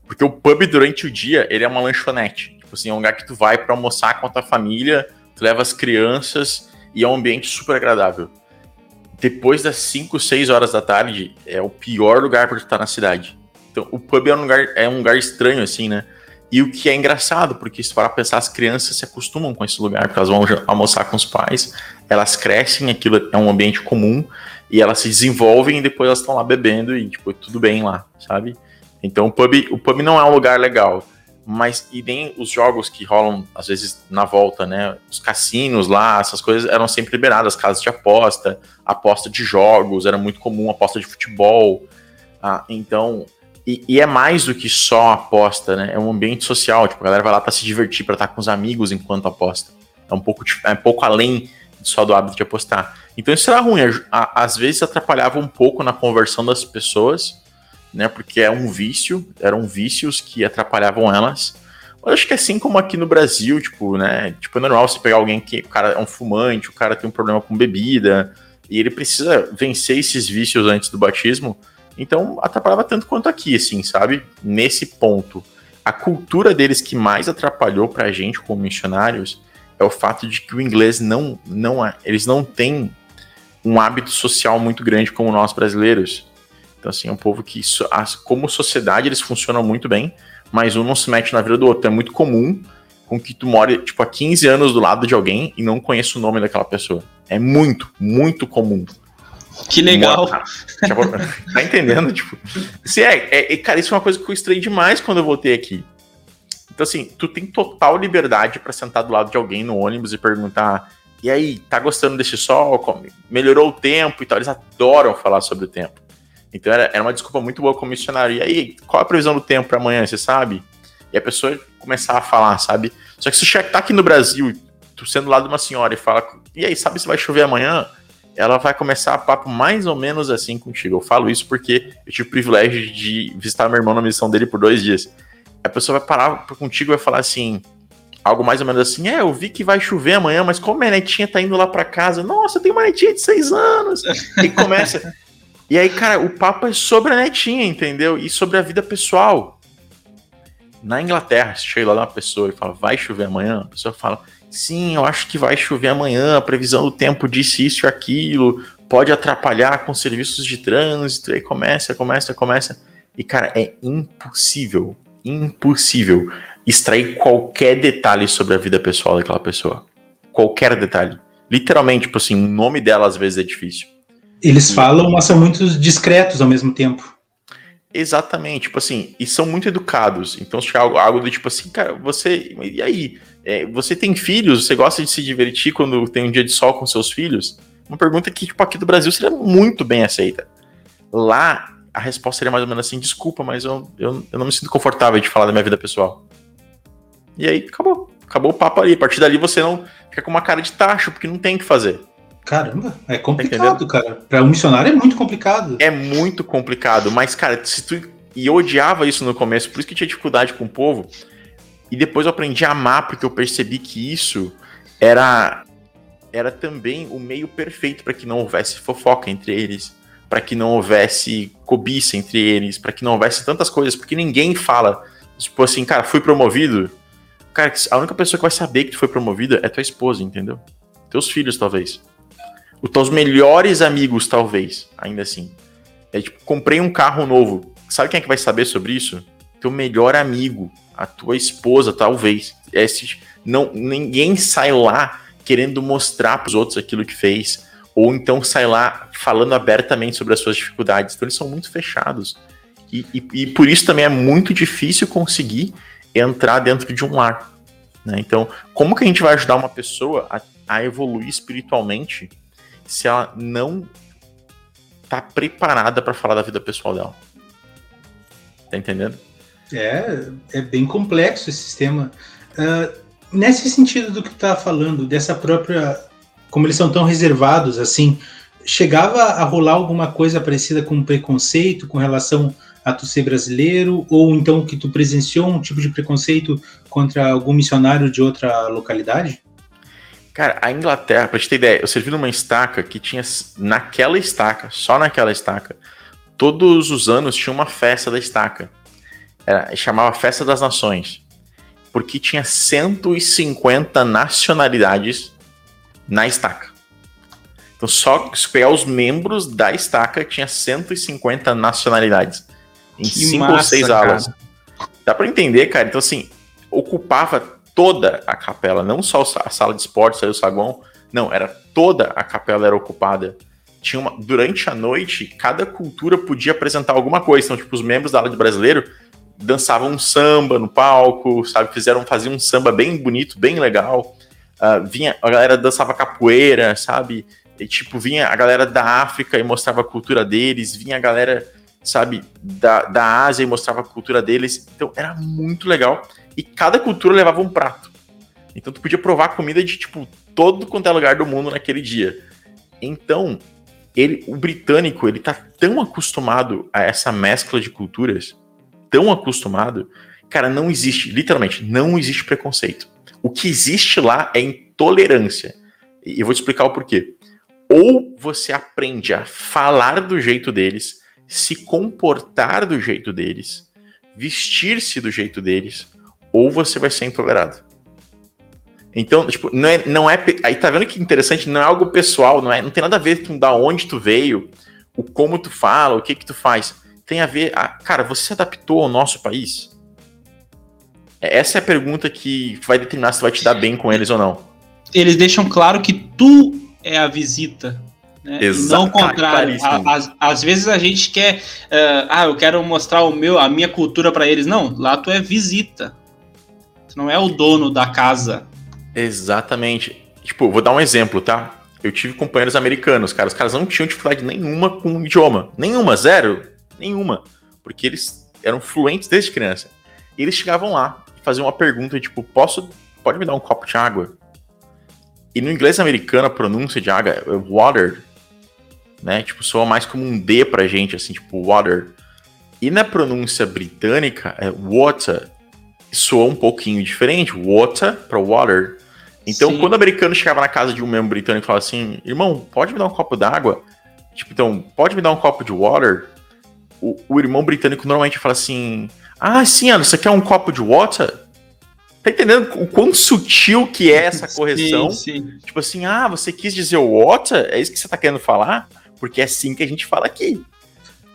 Porque o pub, durante o dia, ele é uma lanchonete. Tipo assim, é um lugar que tu vai para almoçar com a tua família, tu leva as crianças e é um ambiente super agradável. Depois das 5, 6 horas da tarde, é o pior lugar para tu estar na cidade. Então, o pub é um lugar, é um lugar estranho, assim, né? E o que é engraçado, porque se para pensar, as crianças se acostumam com esse lugar, porque elas vão almoçar com os pais, elas crescem, aquilo é um ambiente comum, e elas se desenvolvem e depois elas estão lá bebendo e, tipo, tudo bem lá, sabe? Então o pub, o pub não é um lugar legal mas e nem os jogos que rolam às vezes na volta, né? Os cassinos lá, essas coisas eram sempre liberadas, casas de aposta, aposta de jogos, era muito comum aposta de futebol. Ah, então, e, e, é mais do que só aposta, né? É um ambiente social, tipo, a galera vai lá para se divertir, para estar com os amigos enquanto aposta. É um pouco, é um pouco além só do hábito de apostar. Então isso era ruim, às vezes atrapalhava um pouco na conversão das pessoas né? Porque é um vício, eram vícios que atrapalhavam elas. Mas acho que assim como aqui no Brasil, tipo, né? Tipo, é normal você pegar alguém que o cara é um fumante, o cara tem um problema com bebida, e ele precisa vencer esses vícios antes do batismo. Então, atrapalhava tanto quanto aqui, assim, sabe? Nesse ponto. A cultura deles que mais atrapalhou pra gente como missionários é o fato de que o inglês não, não é, eles não têm um hábito social muito grande como nós brasileiros. Então, assim, é um povo que, como sociedade, eles funcionam muito bem, mas um não se mete na vida do outro. É muito comum com que tu more, tipo, há 15 anos do lado de alguém e não conheça o nome daquela pessoa. É muito, muito comum. Que legal. tá entendendo? Tipo, assim, é, é, cara, isso é uma coisa que eu estranhei demais quando eu voltei aqui. Então, assim, tu tem total liberdade para sentar do lado de alguém no ônibus e perguntar: e aí, tá gostando desse sol? Melhorou o tempo e tal? Eles adoram falar sobre o tempo. Então era, era uma desculpa muito boa como missionário. E aí, qual a previsão do tempo para amanhã, você sabe? E a pessoa começar a falar, sabe? Só que se você tá aqui no Brasil, tu sendo lá de uma senhora e fala, e aí, sabe se vai chover amanhã? Ela vai começar a papo mais ou menos assim contigo. Eu falo isso porque eu tive o privilégio de visitar meu irmão na missão dele por dois dias. A pessoa vai parar contigo e vai falar assim, algo mais ou menos assim, é, eu vi que vai chover amanhã, mas como a netinha tá indo lá para casa, nossa, tem uma netinha de seis anos. E começa, e aí, cara, o papo é sobre a netinha, entendeu? E sobre a vida pessoal. Na Inglaterra, se chega lá uma pessoa e fala, vai chover amanhã, a pessoa fala, sim, eu acho que vai chover amanhã, a previsão do tempo disse isso e aquilo, pode atrapalhar com serviços de trânsito, aí começa, começa, começa. E, cara, é impossível, impossível extrair qualquer detalhe sobre a vida pessoal daquela pessoa. Qualquer detalhe. Literalmente, tipo assim, o nome dela às vezes é difícil. Eles falam, mas são muito discretos ao mesmo tempo. Exatamente, tipo assim, e são muito educados. Então, se algo, algo do tipo assim, cara, você. E aí? É, você tem filhos? Você gosta de se divertir quando tem um dia de sol com seus filhos? Uma pergunta que, tipo, aqui do Brasil seria muito bem aceita. Lá, a resposta seria mais ou menos assim: desculpa, mas eu, eu, eu não me sinto confortável de falar da minha vida pessoal. E aí, acabou. Acabou o papo ali. A partir dali você não fica com uma cara de tacho, porque não tem o que fazer. Caramba, é complicado, tá cara. Para um missionário é muito complicado. É muito complicado, mas, cara, se tu. E eu odiava isso no começo, por isso que eu tinha dificuldade com o povo. E depois eu aprendi a amar, porque eu percebi que isso era era também o meio perfeito para que não houvesse fofoca entre eles, para que não houvesse cobiça entre eles, para que não houvesse tantas coisas, porque ninguém fala, tipo assim, cara, fui promovido. Cara, a única pessoa que vai saber que tu foi promovido é tua esposa, entendeu? Teus filhos, talvez os teus melhores amigos, talvez, ainda assim. É tipo, comprei um carro novo. Sabe quem é que vai saber sobre isso? Teu melhor amigo, a tua esposa, talvez. Esse, não, ninguém sai lá querendo mostrar para os outros aquilo que fez, ou então sai lá falando abertamente sobre as suas dificuldades. Então eles são muito fechados. E, e, e por isso também é muito difícil conseguir entrar dentro de um lar. Né? Então, como que a gente vai ajudar uma pessoa a, a evoluir espiritualmente se ela não tá preparada para falar da vida pessoal dela. Tá entendendo? É, é bem complexo esse sistema. Uh, nesse sentido do que tá falando, dessa própria. Como eles são tão reservados assim, chegava a rolar alguma coisa parecida com preconceito com relação a tu ser brasileiro, ou então que tu presenciou um tipo de preconceito contra algum missionário de outra localidade? Cara, a Inglaterra, pra te ter ideia, eu servi numa estaca que tinha, naquela estaca, só naquela estaca, todos os anos tinha uma festa da estaca. Era, chamava Festa das Nações. Porque tinha 150 nacionalidades na estaca. Então, só se pegar os membros da estaca, tinha 150 nacionalidades em que cinco massa, ou seis cara. aulas. Dá para entender, cara? Então, assim, ocupava toda a capela, não só a sala de esportes, o saguão, não, era toda a capela era ocupada. Tinha uma, durante a noite, cada cultura podia apresentar alguma coisa. Então, tipo, os membros da aula de brasileiro dançavam um samba no palco, sabe? Fizeram, faziam um samba bem bonito, bem legal. Uh, vinha, a galera dançava capoeira, sabe? E, tipo, vinha a galera da África e mostrava a cultura deles, vinha a galera sabe, da, da Ásia e mostrava a cultura deles. Então era muito legal. E cada cultura levava um prato. Então tu podia provar comida de, tipo, todo quanto é lugar do mundo naquele dia. Então, ele, o britânico, ele tá tão acostumado a essa mescla de culturas, tão acostumado, cara, não existe, literalmente, não existe preconceito. O que existe lá é intolerância. E eu vou te explicar o porquê. Ou você aprende a falar do jeito deles, se comportar do jeito deles, vestir-se do jeito deles, ou você vai ser intolerado. Então, tipo, não é, não é. Aí tá vendo que interessante, não é algo pessoal, não é, não tem nada a ver com da onde tu veio, o como tu fala, o que que tu faz. Tem a ver, a, cara, você se adaptou ao nosso país? Essa é a pergunta que vai determinar se vai te dar bem com eles ou não. Eles deixam claro que tu é a visita né? Não o contrário. Às, às, vezes a gente quer, uh, ah, eu quero mostrar o meu, a minha cultura para eles. Não, lá tu é visita. Tu não é o dono da casa. Exatamente. Tipo, vou dar um exemplo, tá? Eu tive companheiros americanos, cara. Os caras não tinham dificuldade nenhuma com o idioma. Nenhuma, zero. Nenhuma. Porque eles eram fluentes desde criança. E eles chegavam lá e faziam uma pergunta, tipo, posso. Pode me dar um copo de água? E no inglês americano, a pronúncia de água é water né? Tipo, soa mais como um D pra gente, assim, tipo, water. E na pronúncia britânica, é water soa um pouquinho diferente, water para water. Então, Sim. quando o americano chegava na casa de um membro britânico e falava assim, irmão, pode me dar um copo d'água? Tipo, então, pode me dar um copo de water? O, o irmão britânico normalmente fala assim, ah, sim, Ana, você quer um copo de water? Tá entendendo o quão sutil que é essa correção? Sim, sim. Tipo assim, ah, você quis dizer water? É isso que você tá querendo falar? Porque é assim que a gente fala aqui.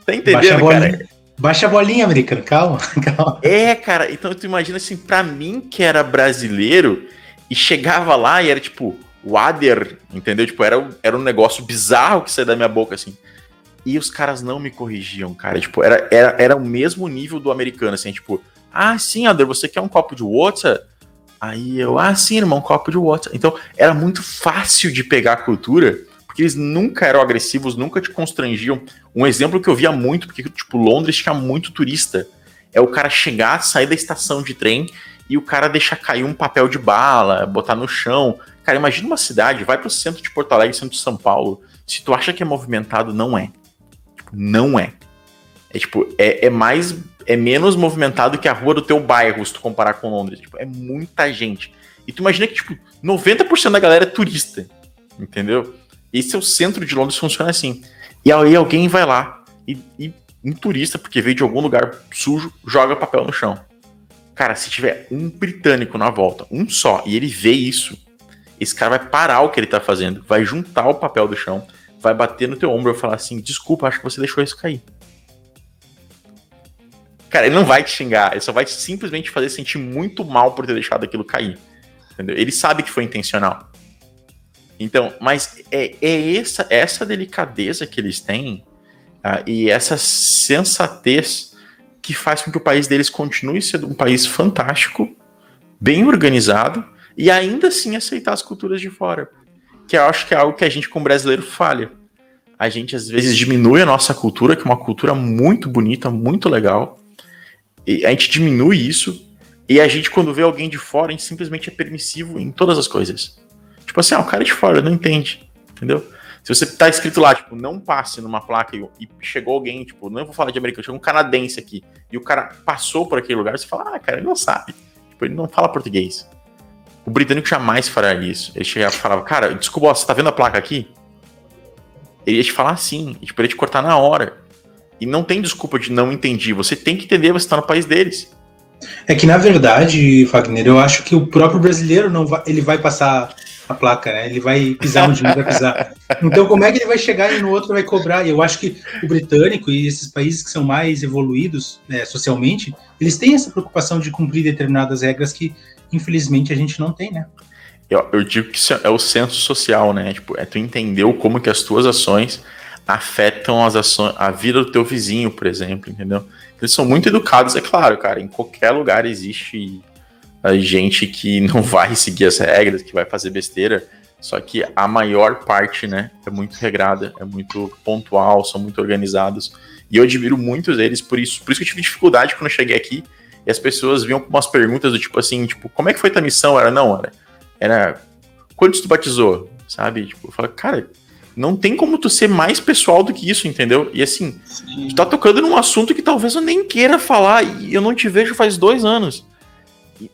Tá entendendo, Baixa cara? Baixa a bolinha, americano, calma, calma. É, cara, então tu imagina assim, pra mim que era brasileiro e chegava lá e era tipo, water, entendeu? Tipo, era, era um negócio bizarro que saía da minha boca, assim. E os caras não me corrigiam, cara. Tipo, era, era, era o mesmo nível do americano, assim, tipo, ah, sim, Ander, você quer um copo de water? Aí eu, ah, sim, irmão, um copo de water. Então, era muito fácil de pegar a cultura porque eles nunca eram agressivos, nunca te constrangiam. Um exemplo que eu via muito, porque, tipo, Londres tinha muito turista, é o cara chegar, sair da estação de trem e o cara deixar cair um papel de bala, botar no chão. Cara, imagina uma cidade, vai pro centro de Porto Alegre, centro de São Paulo, se tu acha que é movimentado, não é. Tipo, não é. É tipo, é, é mais, é menos movimentado que a rua do teu bairro, se tu comparar com Londres. Tipo, é muita gente. E tu imagina que, tipo, 90% da galera é turista, entendeu? Esse é o centro de Londres, funciona assim. E aí alguém vai lá e, e um turista, porque veio de algum lugar sujo, joga papel no chão. Cara, se tiver um britânico na volta, um só, e ele vê isso, esse cara vai parar o que ele tá fazendo, vai juntar o papel do chão, vai bater no teu ombro e falar assim: desculpa, acho que você deixou isso cair. Cara, ele não vai te xingar, ele só vai simplesmente fazer sentir muito mal por ter deixado aquilo cair. Entendeu? Ele sabe que foi intencional. Então, mas é, é essa, essa delicadeza que eles têm uh, e essa sensatez que faz com que o país deles continue sendo um país fantástico, bem organizado e ainda assim aceitar as culturas de fora. Que eu acho que é algo que a gente, como brasileiro, falha. A gente às vezes diminui a nossa cultura, que é uma cultura muito bonita, muito legal. E a gente diminui isso, e a gente, quando vê alguém de fora, a gente simplesmente é permissivo em todas as coisas. Tipo assim, ah, o cara de fora não entende, entendeu? Se você tá escrito lá, tipo, não passe numa placa e, e chegou alguém, tipo, não vou falar de americano, chegou um canadense aqui, e o cara passou por aquele lugar, você fala, ah, cara, ele não sabe. Tipo, ele não fala português. O britânico jamais faria isso. Ele chegava e falava, cara, desculpa, você tá vendo a placa aqui? Ele ia te falar assim, tipo, ele ia te cortar na hora. E não tem desculpa de não entendi. Você tem que entender, você tá no país deles. É que na verdade, Wagner, eu acho que o próprio brasileiro não vai, ele vai passar a placa, né? Ele vai pisar onde não vai pisar. Então, como é que ele vai chegar e no outro vai cobrar? E eu acho que o britânico e esses países que são mais evoluídos né, socialmente, eles têm essa preocupação de cumprir determinadas regras que, infelizmente, a gente não tem, né? Eu, eu digo que isso é o senso social, né? Tipo, é tu entender como que as tuas ações afetam as ações, a vida do teu vizinho, por exemplo, entendeu? Eles são muito educados, é claro, cara. Em qualquer lugar existe a gente que não vai seguir as regras, que vai fazer besteira. Só que a maior parte, né, é muito regrada, é muito pontual, são muito organizados. E eu admiro muitos deles por isso. Por isso que eu tive dificuldade quando eu cheguei aqui e as pessoas vinham com umas perguntas do tipo assim, tipo, como é que foi tua missão? Era, não, era, era quantos tu batizou? Sabe? Tipo, eu falo, cara, não tem como tu ser mais pessoal do que isso, entendeu? E assim, Sim. tu tá tocando num assunto que talvez eu nem queira falar e eu não te vejo faz dois anos.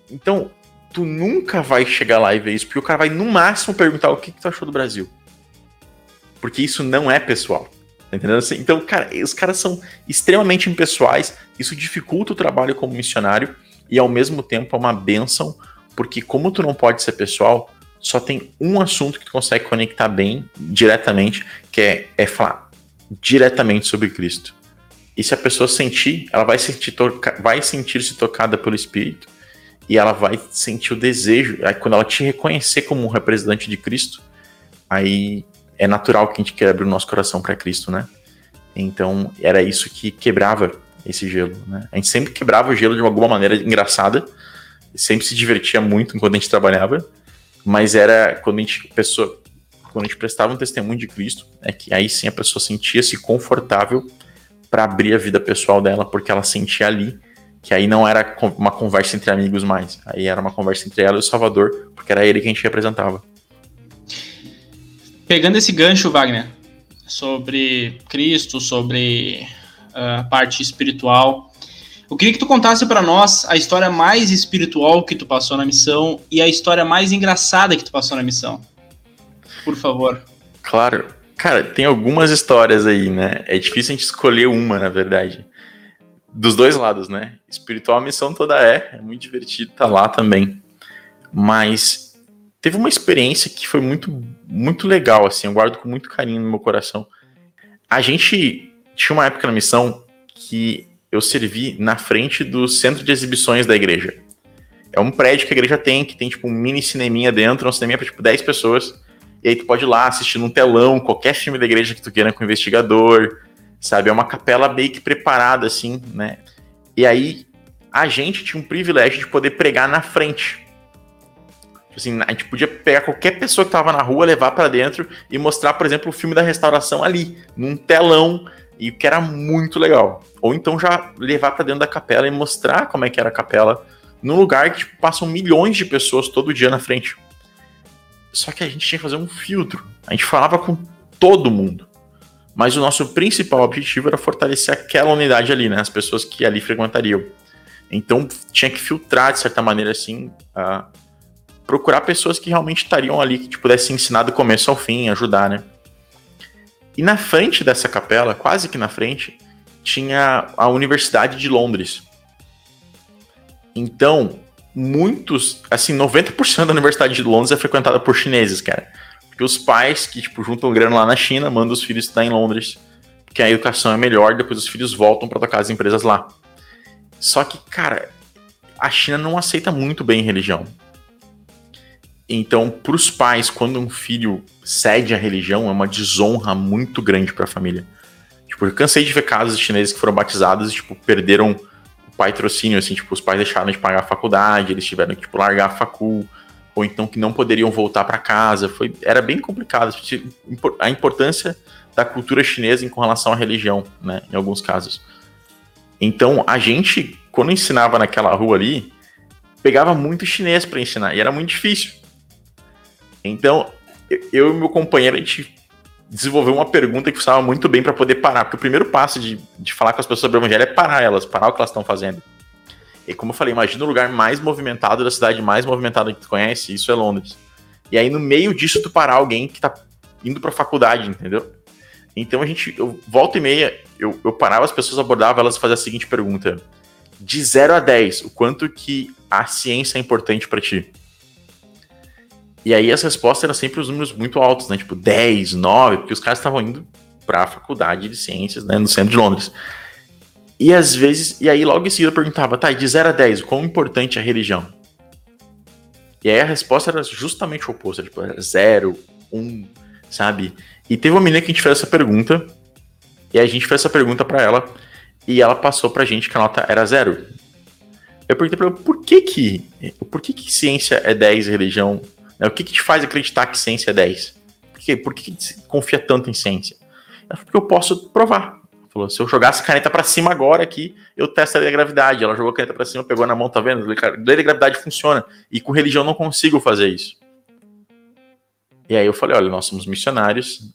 Então, tu nunca vai chegar lá e ver isso, porque o cara vai no máximo perguntar o que, que tu achou do Brasil. Porque isso não é pessoal. Tá entendendo? Então, cara, os caras são extremamente impessoais, isso dificulta o trabalho como missionário e ao mesmo tempo é uma benção, porque como tu não pode ser pessoal, só tem um assunto que tu consegue conectar bem, diretamente, que é, é falar diretamente sobre Cristo. E se a pessoa sentir, ela vai sentir, vai sentir-se tocada pelo Espírito e ela vai sentir o desejo. Aí quando ela te reconhecer como um representante de Cristo, aí é natural que a gente quebre o nosso coração para Cristo, né? Então era isso que quebrava esse gelo, né? A gente sempre quebrava o gelo de alguma maneira engraçada, sempre se divertia muito enquanto a gente trabalhava, mas era quando a gente pessoa quando a gente prestava um testemunho de Cristo, é que aí sim a pessoa sentia-se confortável para abrir a vida pessoal dela, porque ela sentia ali que aí não era uma conversa entre amigos mais, aí era uma conversa entre ela e o Salvador, porque era ele que a gente representava. Pegando esse gancho, Wagner, sobre Cristo, sobre a uh, parte espiritual, eu queria que tu contasse para nós a história mais espiritual que tu passou na missão e a história mais engraçada que tu passou na missão. Por favor. Claro. Cara, tem algumas histórias aí, né? É difícil a gente escolher uma, na verdade. Dos dois lados, né? Espiritual a missão toda é. É muito divertido estar tá lá também. Mas teve uma experiência que foi muito, muito legal, assim. Eu guardo com muito carinho no meu coração. A gente tinha uma época na missão que eu servi na frente do centro de exibições da igreja. É um prédio que a igreja tem, que tem tipo um mini cineminha dentro, um cineminha para tipo 10 pessoas. E aí tu pode ir lá assistir num telão, qualquer filme da igreja que tu queira com o investigador, sabe? É uma capela meio que preparada assim, né? E aí a gente tinha um privilégio de poder pregar na frente. Tipo assim, a gente podia pegar qualquer pessoa que tava na rua, levar para dentro e mostrar, por exemplo, o filme da restauração ali, num telão, e que era muito legal. Ou então já levar para dentro da capela e mostrar como é que era a capela num lugar que tipo, passam milhões de pessoas todo dia na frente. Só que a gente tinha que fazer um filtro. A gente falava com todo mundo. Mas o nosso principal objetivo era fortalecer aquela unidade ali, né? As pessoas que ali frequentariam. Então tinha que filtrar, de certa maneira, assim, procurar pessoas que realmente estariam ali, que te pudessem ensinar do começo ao fim, ajudar, né? E na frente dessa capela, quase que na frente, tinha a Universidade de Londres. Então, muitos, assim, 90% da Universidade de Londres é frequentada por chineses, cara. Porque os pais que, tipo, juntam grana lá na China, mandam os filhos estar em Londres, porque a educação é melhor, depois os filhos voltam para tocar as empresas lá. Só que, cara, a China não aceita muito bem religião. Então, para os pais, quando um filho cede a religião, é uma desonra muito grande para a família. Tipo, eu cansei de ver casos de chineses que foram batizados e, tipo, perderam o patrocínio, assim, tipo, os pais deixaram de pagar a faculdade, eles tiveram que, tipo, largar a facul, ou então que não poderiam voltar para casa. Foi, era bem complicado. A importância da cultura chinesa em relação à religião, né, em alguns casos. Então, a gente, quando ensinava naquela rua ali, pegava muito chinês para ensinar, e era muito difícil. Então, eu e meu companheiro, a gente desenvolveu uma pergunta que funcionava muito bem para poder parar. Porque o primeiro passo de, de falar com as pessoas sobre o evangelho é parar elas, parar o que elas estão fazendo. E como eu falei, imagina o lugar mais movimentado da cidade mais movimentada que tu conhece, isso é Londres. E aí no meio disso tu parar alguém que tá indo pra faculdade, entendeu? Então a gente, eu, volta e meia, eu, eu parava as pessoas, abordava elas e fazia a seguinte pergunta: de 0 a 10, o quanto que a ciência é importante para ti? E aí as respostas eram sempre os números muito altos, né? Tipo 10, 9, porque os caras estavam indo para a faculdade de ciências, né, no centro de Londres. E às vezes, e aí logo em seguida eu perguntava, tá, de 0 a 10, quão importante é a religião? E aí a resposta era justamente o oposto, tipo, era 0, 1, sabe? E teve uma menina que a gente fez essa pergunta, e a gente fez essa pergunta para ela, e ela passou pra gente que a nota era zero. Eu perguntei pra ela, por que que, por que que ciência é 10 e religião né? O que, que te faz acreditar que ciência é 10? Por, quê? Por que, que confia tanto em ciência? Porque eu posso provar. Falou, se eu jogasse a caneta para cima agora aqui, eu testaria a gravidade. Ela jogou a caneta para cima, pegou na mão, tá vendo? Lei da gravidade funciona. E com religião não consigo fazer isso. E aí eu falei, olha, nós somos missionários,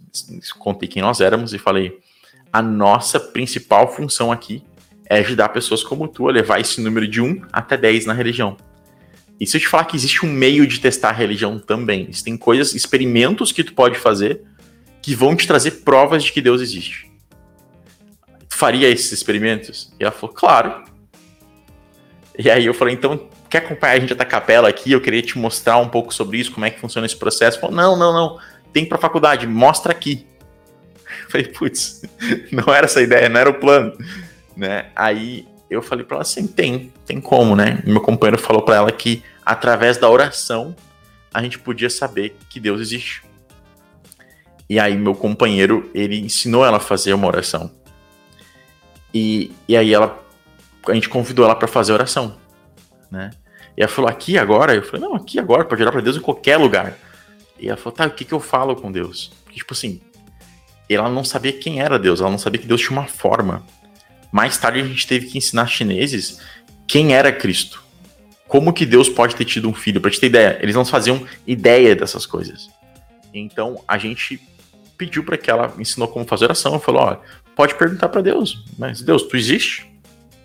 contei quem nós éramos e falei, a nossa principal função aqui é ajudar pessoas como tu a levar esse número de 1 até 10 na religião. E se eu te falar que existe um meio de testar a religião também, existem coisas, experimentos que tu pode fazer que vão te trazer provas de que Deus existe. Faria esses experimentos? E ela falou, claro. E aí eu falei, então, quer acompanhar a gente até a capela aqui? Eu queria te mostrar um pouco sobre isso, como é que funciona esse processo. Falou, não, não, não, tem pra faculdade, mostra aqui. Eu falei, putz, não era essa a ideia, não era o plano. Né? Aí eu falei para ela assim, tem, tem como, né? E meu companheiro falou para ela que através da oração a gente podia saber que Deus existe. E aí meu companheiro, ele ensinou ela a fazer uma oração. E, e aí ela a gente convidou ela para fazer oração, né? E ela falou: "Aqui agora?" Eu falei: "Não, aqui agora, pode orar para Deus em qualquer lugar". E ela falou: "Tá, o que que eu falo com Deus?" Porque tipo assim, ela não sabia quem era Deus, ela não sabia que Deus tinha uma forma. Mais tarde a gente teve que ensinar chineses quem era Cristo. Como que Deus pode ter tido um filho? Pra te ter ideia, eles não faziam ideia dessas coisas. Então a gente pediu para que ela ensinou como fazer oração. Falou: ó, pode perguntar para Deus, mas Deus, tu existe?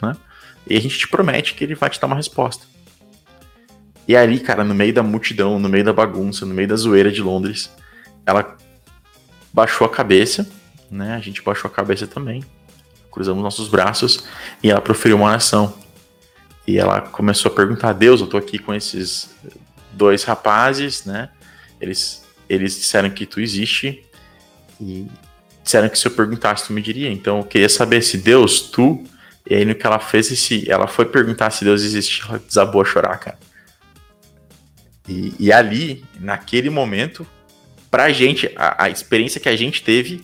Né? E a gente te promete que ele vai te dar uma resposta. E ali, cara, no meio da multidão, no meio da bagunça, no meio da zoeira de Londres, ela baixou a cabeça, né? A gente baixou a cabeça também cruzamos nossos braços e ela proferiu uma oração. E ela começou a perguntar: Deus, eu tô aqui com esses dois rapazes, né? Eles, eles disseram que tu existe e disseram que se eu perguntasse tu me diria. Então eu queria saber se Deus, tu. E aí no que ela fez, esse, ela foi perguntar se Deus existe, ela desabou a chorar, cara. E, e ali, naquele momento, pra gente, a, a experiência que a gente teve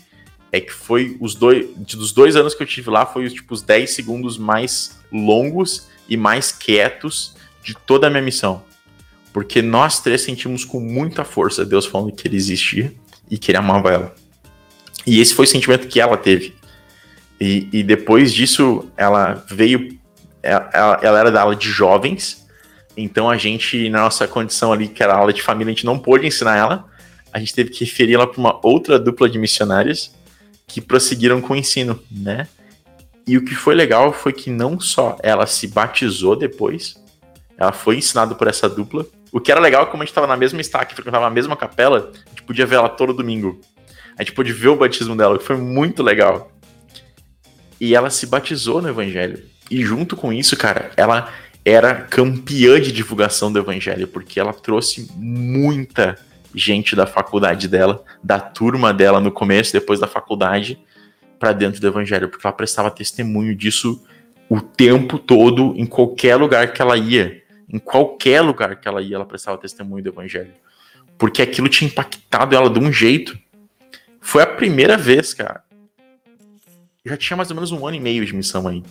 é que foi os dois. Dos dois anos que eu tive lá, foi tipo, os 10 segundos mais longos e mais quietos de toda a minha missão. Porque nós três sentimos com muita força Deus falando que ele existia e que ele amava ela. E esse foi o sentimento que ela teve. E, e depois disso, ela veio. Ela, ela era da aula de jovens. Então a gente, na nossa condição ali, que era aula de família, a gente não pôde ensinar ela. A gente teve que referir ela para uma outra dupla de missionários que prosseguiram com o ensino, né? E o que foi legal foi que não só ela se batizou depois, ela foi ensinada por essa dupla. O que era legal é como a gente estava na mesma estaca, frequentava a mesma capela, a gente podia ver ela todo domingo. A gente pôde ver o batismo dela, que foi muito legal. E ela se batizou no evangelho. E junto com isso, cara, ela era campeã de divulgação do evangelho, porque ela trouxe muita gente da faculdade dela, da turma dela no começo, depois da faculdade, para dentro do evangelho, porque ela prestava testemunho disso o tempo todo, em qualquer lugar que ela ia. Em qualquer lugar que ela ia, ela prestava testemunho do evangelho. Porque aquilo tinha impactado ela de um jeito. Foi a primeira vez, cara. Já tinha mais ou menos um ano e meio de missão aí.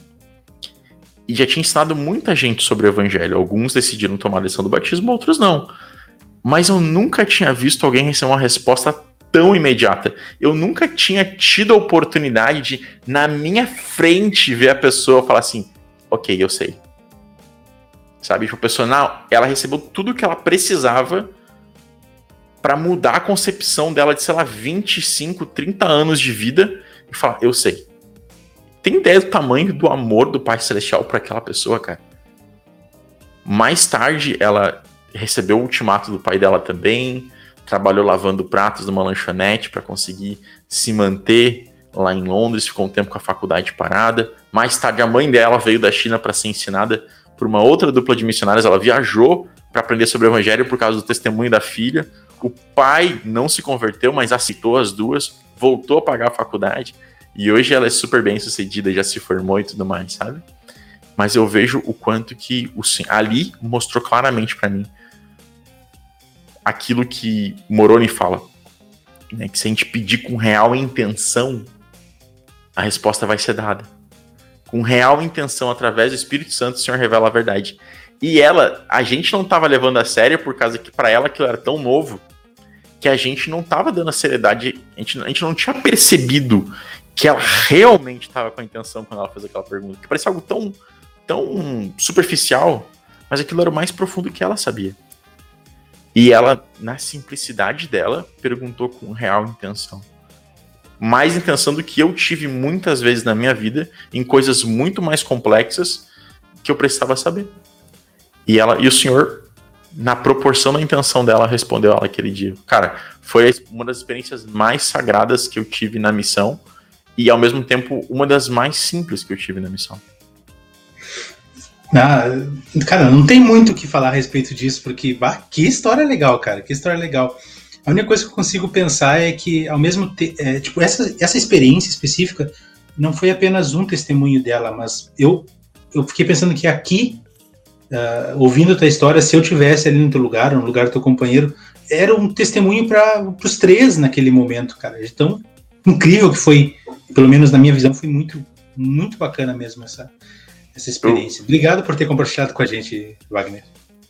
E já tinha ensinado muita gente sobre o evangelho. Alguns decidiram tomar a lição do batismo, outros não mas eu nunca tinha visto alguém receber uma resposta tão imediata. Eu nunca tinha tido a oportunidade de, na minha frente, ver a pessoa falar assim: ok, eu sei. Sabe? Tipo, a pessoa, não, ela recebeu tudo que ela precisava para mudar a concepção dela de, sei lá, 25, 30 anos de vida e falar: eu sei. Tem ideia do tamanho do amor do Pai Celestial para aquela pessoa, cara? Mais tarde, ela recebeu o ultimato do pai dela também, trabalhou lavando pratos numa lanchonete para conseguir se manter lá em Londres, ficou um tempo com a faculdade parada. Mais tarde, a mãe dela veio da China para ser ensinada por uma outra dupla de missionários. Ela viajou para aprender sobre o evangelho por causa do testemunho da filha. O pai não se converteu, mas aceitou as duas, voltou a pagar a faculdade e hoje ela é super bem sucedida, já se formou e tudo mais, sabe? Mas eu vejo o quanto que o ali mostrou claramente para mim aquilo que Moroni fala, né? Que se a gente pedir com real intenção, a resposta vai ser dada. Com real intenção, através do Espírito Santo, o Senhor revela a verdade. E ela, a gente não estava levando a sério por causa que para ela aquilo era tão novo que a gente não estava dando a seriedade, a gente, a gente não tinha percebido que ela realmente estava com a intenção quando ela fez aquela pergunta. Que parecia algo tão, tão superficial, mas aquilo era o mais profundo que ela sabia. E ela, na simplicidade dela, perguntou com real intenção. Mais intenção do que eu tive muitas vezes na minha vida, em coisas muito mais complexas que eu precisava saber. E ela e o senhor, na proporção da intenção dela, respondeu ela aquele dia. Cara, foi uma das experiências mais sagradas que eu tive na missão e ao mesmo tempo uma das mais simples que eu tive na missão. Ah, cara, não tem muito o que falar a respeito disso, porque bah, que história legal, cara, que história legal. A única coisa que eu consigo pensar é que, ao mesmo tempo, é, tipo, essa, essa experiência específica não foi apenas um testemunho dela, mas eu, eu fiquei pensando que aqui, uh, ouvindo a tua história, se eu tivesse ali no teu lugar, no lugar do teu companheiro, era um testemunho para os três naquele momento, cara. Então, incrível que foi, pelo menos na minha visão, foi muito, muito bacana mesmo essa, essa experiência. Eu... Obrigado por ter compartilhado com a gente, Wagner.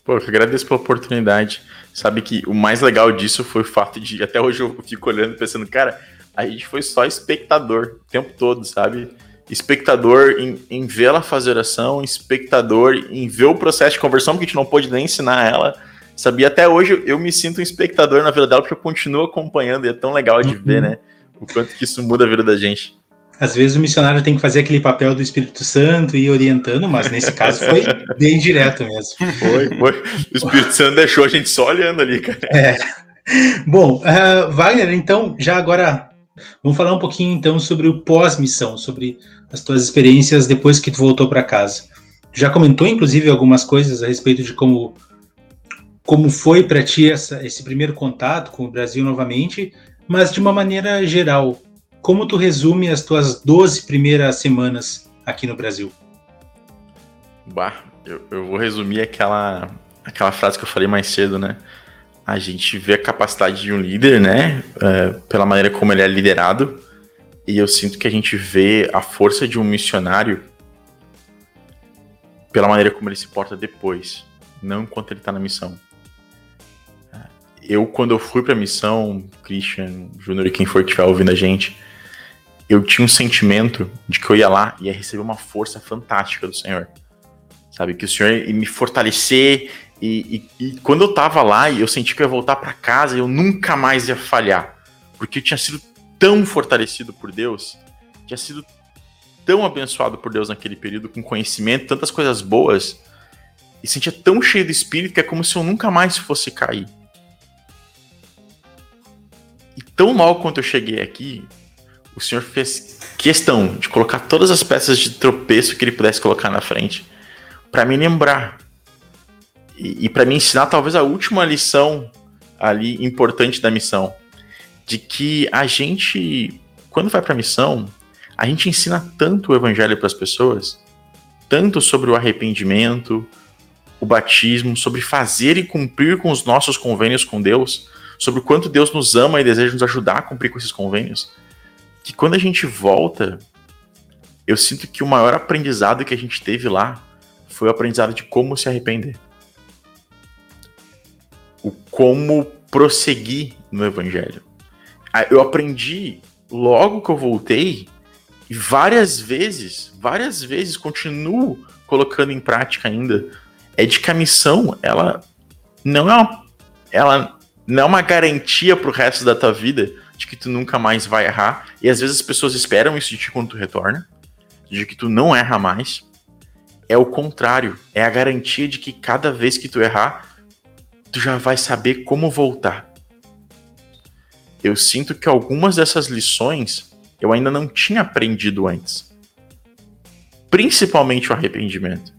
Pô, eu agradeço pela oportunidade. Sabe que o mais legal disso foi o fato de, até hoje eu fico olhando pensando, cara, a gente foi só espectador o tempo todo, sabe? Espectador em, em ver ela fazer oração, espectador em ver o processo de conversão, porque a gente não pôde nem ensinar ela. Sabia, até hoje eu me sinto um espectador na vida dela, porque eu continuo acompanhando e é tão legal de uhum. ver, né? O quanto que isso muda a vida da gente. Às vezes o missionário tem que fazer aquele papel do Espírito Santo e ir orientando, mas nesse caso foi bem direto mesmo. Foi, foi. O Espírito Santo deixou a gente só olhando ali, cara. É. Bom, uh, Wagner, então, já agora vamos falar um pouquinho então sobre o pós-missão, sobre as tuas experiências depois que tu voltou para casa. Já comentou, inclusive, algumas coisas a respeito de como como foi para ti essa, esse primeiro contato com o Brasil novamente, mas de uma maneira geral, como tu resume as tuas 12 primeiras semanas aqui no Brasil? Bah, eu, eu vou resumir aquela, aquela frase que eu falei mais cedo, né? A gente vê a capacidade de um líder, né? É, pela maneira como ele é liderado. E eu sinto que a gente vê a força de um missionário pela maneira como ele se porta depois, não enquanto ele está na missão. Eu, quando eu fui para missão, Christian, Júnior e quem for que estiver ouvindo a gente, eu tinha um sentimento de que eu ia lá e ia receber uma força fantástica do Senhor. Sabe? Que o Senhor ia me fortalecer. E, e, e quando eu tava lá e eu senti que eu ia voltar para casa, eu nunca mais ia falhar. Porque eu tinha sido tão fortalecido por Deus, tinha sido tão abençoado por Deus naquele período, com conhecimento, tantas coisas boas, e sentia tão cheio do espírito que é como se eu nunca mais fosse cair. E tão mal quanto eu cheguei aqui, o senhor fez questão de colocar todas as peças de tropeço que ele pudesse colocar na frente para me lembrar e, e para me ensinar talvez a última lição ali importante da missão de que a gente quando vai para missão a gente ensina tanto o evangelho para as pessoas tanto sobre o arrependimento o batismo sobre fazer e cumprir com os nossos convênios com Deus sobre o quanto Deus nos ama e deseja nos ajudar a cumprir com esses convênios que quando a gente volta, eu sinto que o maior aprendizado que a gente teve lá foi o aprendizado de como se arrepender. O como prosseguir no evangelho. Eu aprendi logo que eu voltei e várias vezes, várias vezes continuo colocando em prática ainda, é de que a missão, ela não é uma, ela não é uma garantia pro resto da tua vida de que tu nunca mais vai errar. E às vezes as pessoas esperam isso de ti quando tu retorna, de que tu não erra mais. É o contrário, é a garantia de que cada vez que tu errar, tu já vai saber como voltar. Eu sinto que algumas dessas lições eu ainda não tinha aprendido antes. Principalmente o arrependimento.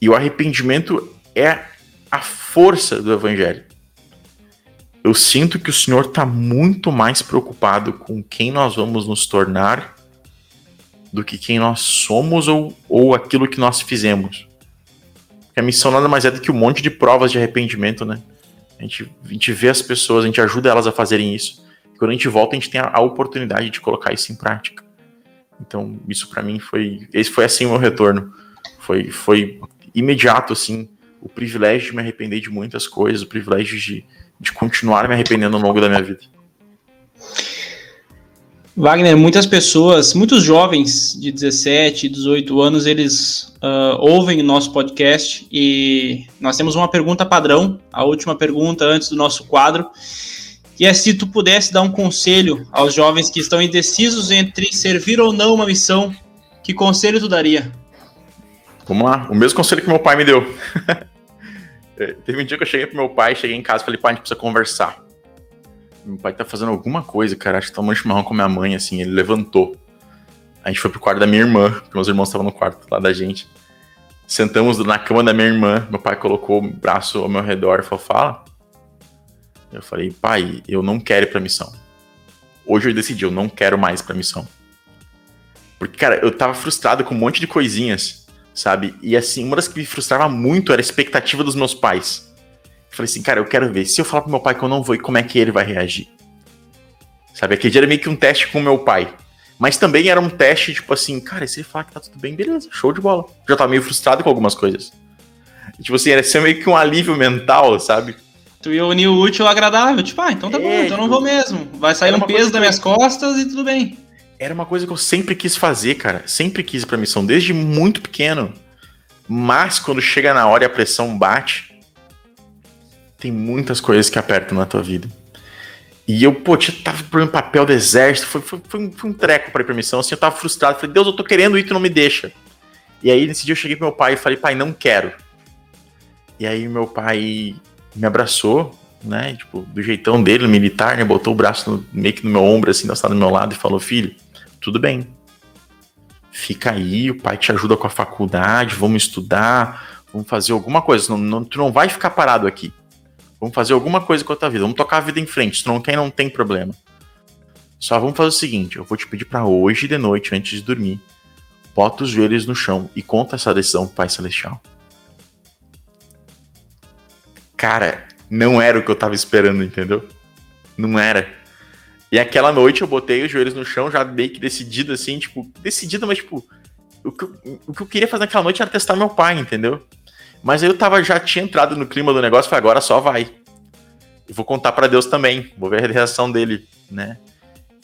E o arrependimento é a força do evangelho. Eu sinto que o Senhor está muito mais preocupado com quem nós vamos nos tornar do que quem nós somos ou, ou aquilo que nós fizemos. Porque a missão nada mais é do que um monte de provas de arrependimento, né? A gente, a gente vê as pessoas, a gente ajuda elas a fazerem isso. E quando a gente volta, a gente tem a, a oportunidade de colocar isso em prática. Então, isso para mim foi. Esse foi assim o meu retorno. Foi, foi imediato, assim, o privilégio de me arrepender de muitas coisas, o privilégio de, de continuar me arrependendo ao longo da minha vida. Wagner, muitas pessoas, muitos jovens de 17, 18 anos, eles uh, ouvem o nosso podcast e nós temos uma pergunta padrão, a última pergunta antes do nosso quadro, que é se tu pudesse dar um conselho aos jovens que estão indecisos entre servir ou não uma missão, que conselho tu daria? Vamos lá, o mesmo conselho que meu pai me deu. É, teve um dia que eu cheguei pro meu pai, cheguei em casa e falei, pai, a gente precisa conversar. Meu pai tá fazendo alguma coisa, cara, acho que tomando chimarrão com minha mãe, assim, ele levantou. A gente foi pro quarto da minha irmã, porque meus irmãos estavam no quarto lá da gente. Sentamos na cama da minha irmã, meu pai colocou o braço ao meu redor e falou, fala. Eu falei, pai, eu não quero ir pra missão. Hoje eu decidi, eu não quero mais pra missão. Porque, cara, eu tava frustrado com um monte de coisinhas sabe? E assim, uma das que me frustrava muito era a expectativa dos meus pais. Eu falei assim, cara, eu quero ver. Se eu falar pro meu pai que eu não vou, como é que ele vai reagir? Sabe? Aquele dia era meio que um teste com o meu pai. Mas também era um teste, tipo assim, cara, se ele falar que tá tudo bem, beleza, show de bola. Já tava meio frustrado com algumas coisas. E, tipo assim, era ser meio que um alívio mental, sabe? Tu ia unir o útil ao agradável, tipo, ah, então tá é, bom, então eu não vou mesmo. Vai sair um peso das minhas costas e tudo bem era uma coisa que eu sempre quis fazer, cara. Sempre quis ir pra missão, desde muito pequeno. Mas quando chega na hora e a pressão bate, tem muitas coisas que apertam na tua vida. E eu, pô, tinha, tava por um papel do exército, foi, foi, foi, um, foi um treco pra ir pra missão, assim, eu tava frustrado. Falei, Deus, eu tô querendo ir, tu não me deixa. E aí, nesse dia, eu cheguei pro meu pai e falei, pai, não quero. E aí, meu pai me abraçou, né, tipo, do jeitão dele, militar, né, botou o braço no, meio que no meu ombro, assim, do meu lado e falou, filho, tudo bem. Fica aí, o pai te ajuda com a faculdade, vamos estudar, vamos fazer alguma coisa. Não, não, tu não vai ficar parado aqui. Vamos fazer alguma coisa com a tua vida, vamos tocar a vida em frente. Se tu não quer, não tem problema. Só vamos fazer o seguinte: eu vou te pedir para hoje de noite, antes de dormir, bota os joelhos no chão e conta essa decisão pro Pai Celestial. Cara, não era o que eu tava esperando, entendeu? Não era. E aquela noite eu botei os joelhos no chão, já meio que decidido assim, tipo, decidido, mas tipo, o que, eu, o que eu queria fazer naquela noite era testar meu pai, entendeu? Mas eu tava, já tinha entrado no clima do negócio, falei, agora só vai. Eu vou contar para Deus também, vou ver a reação dele, né?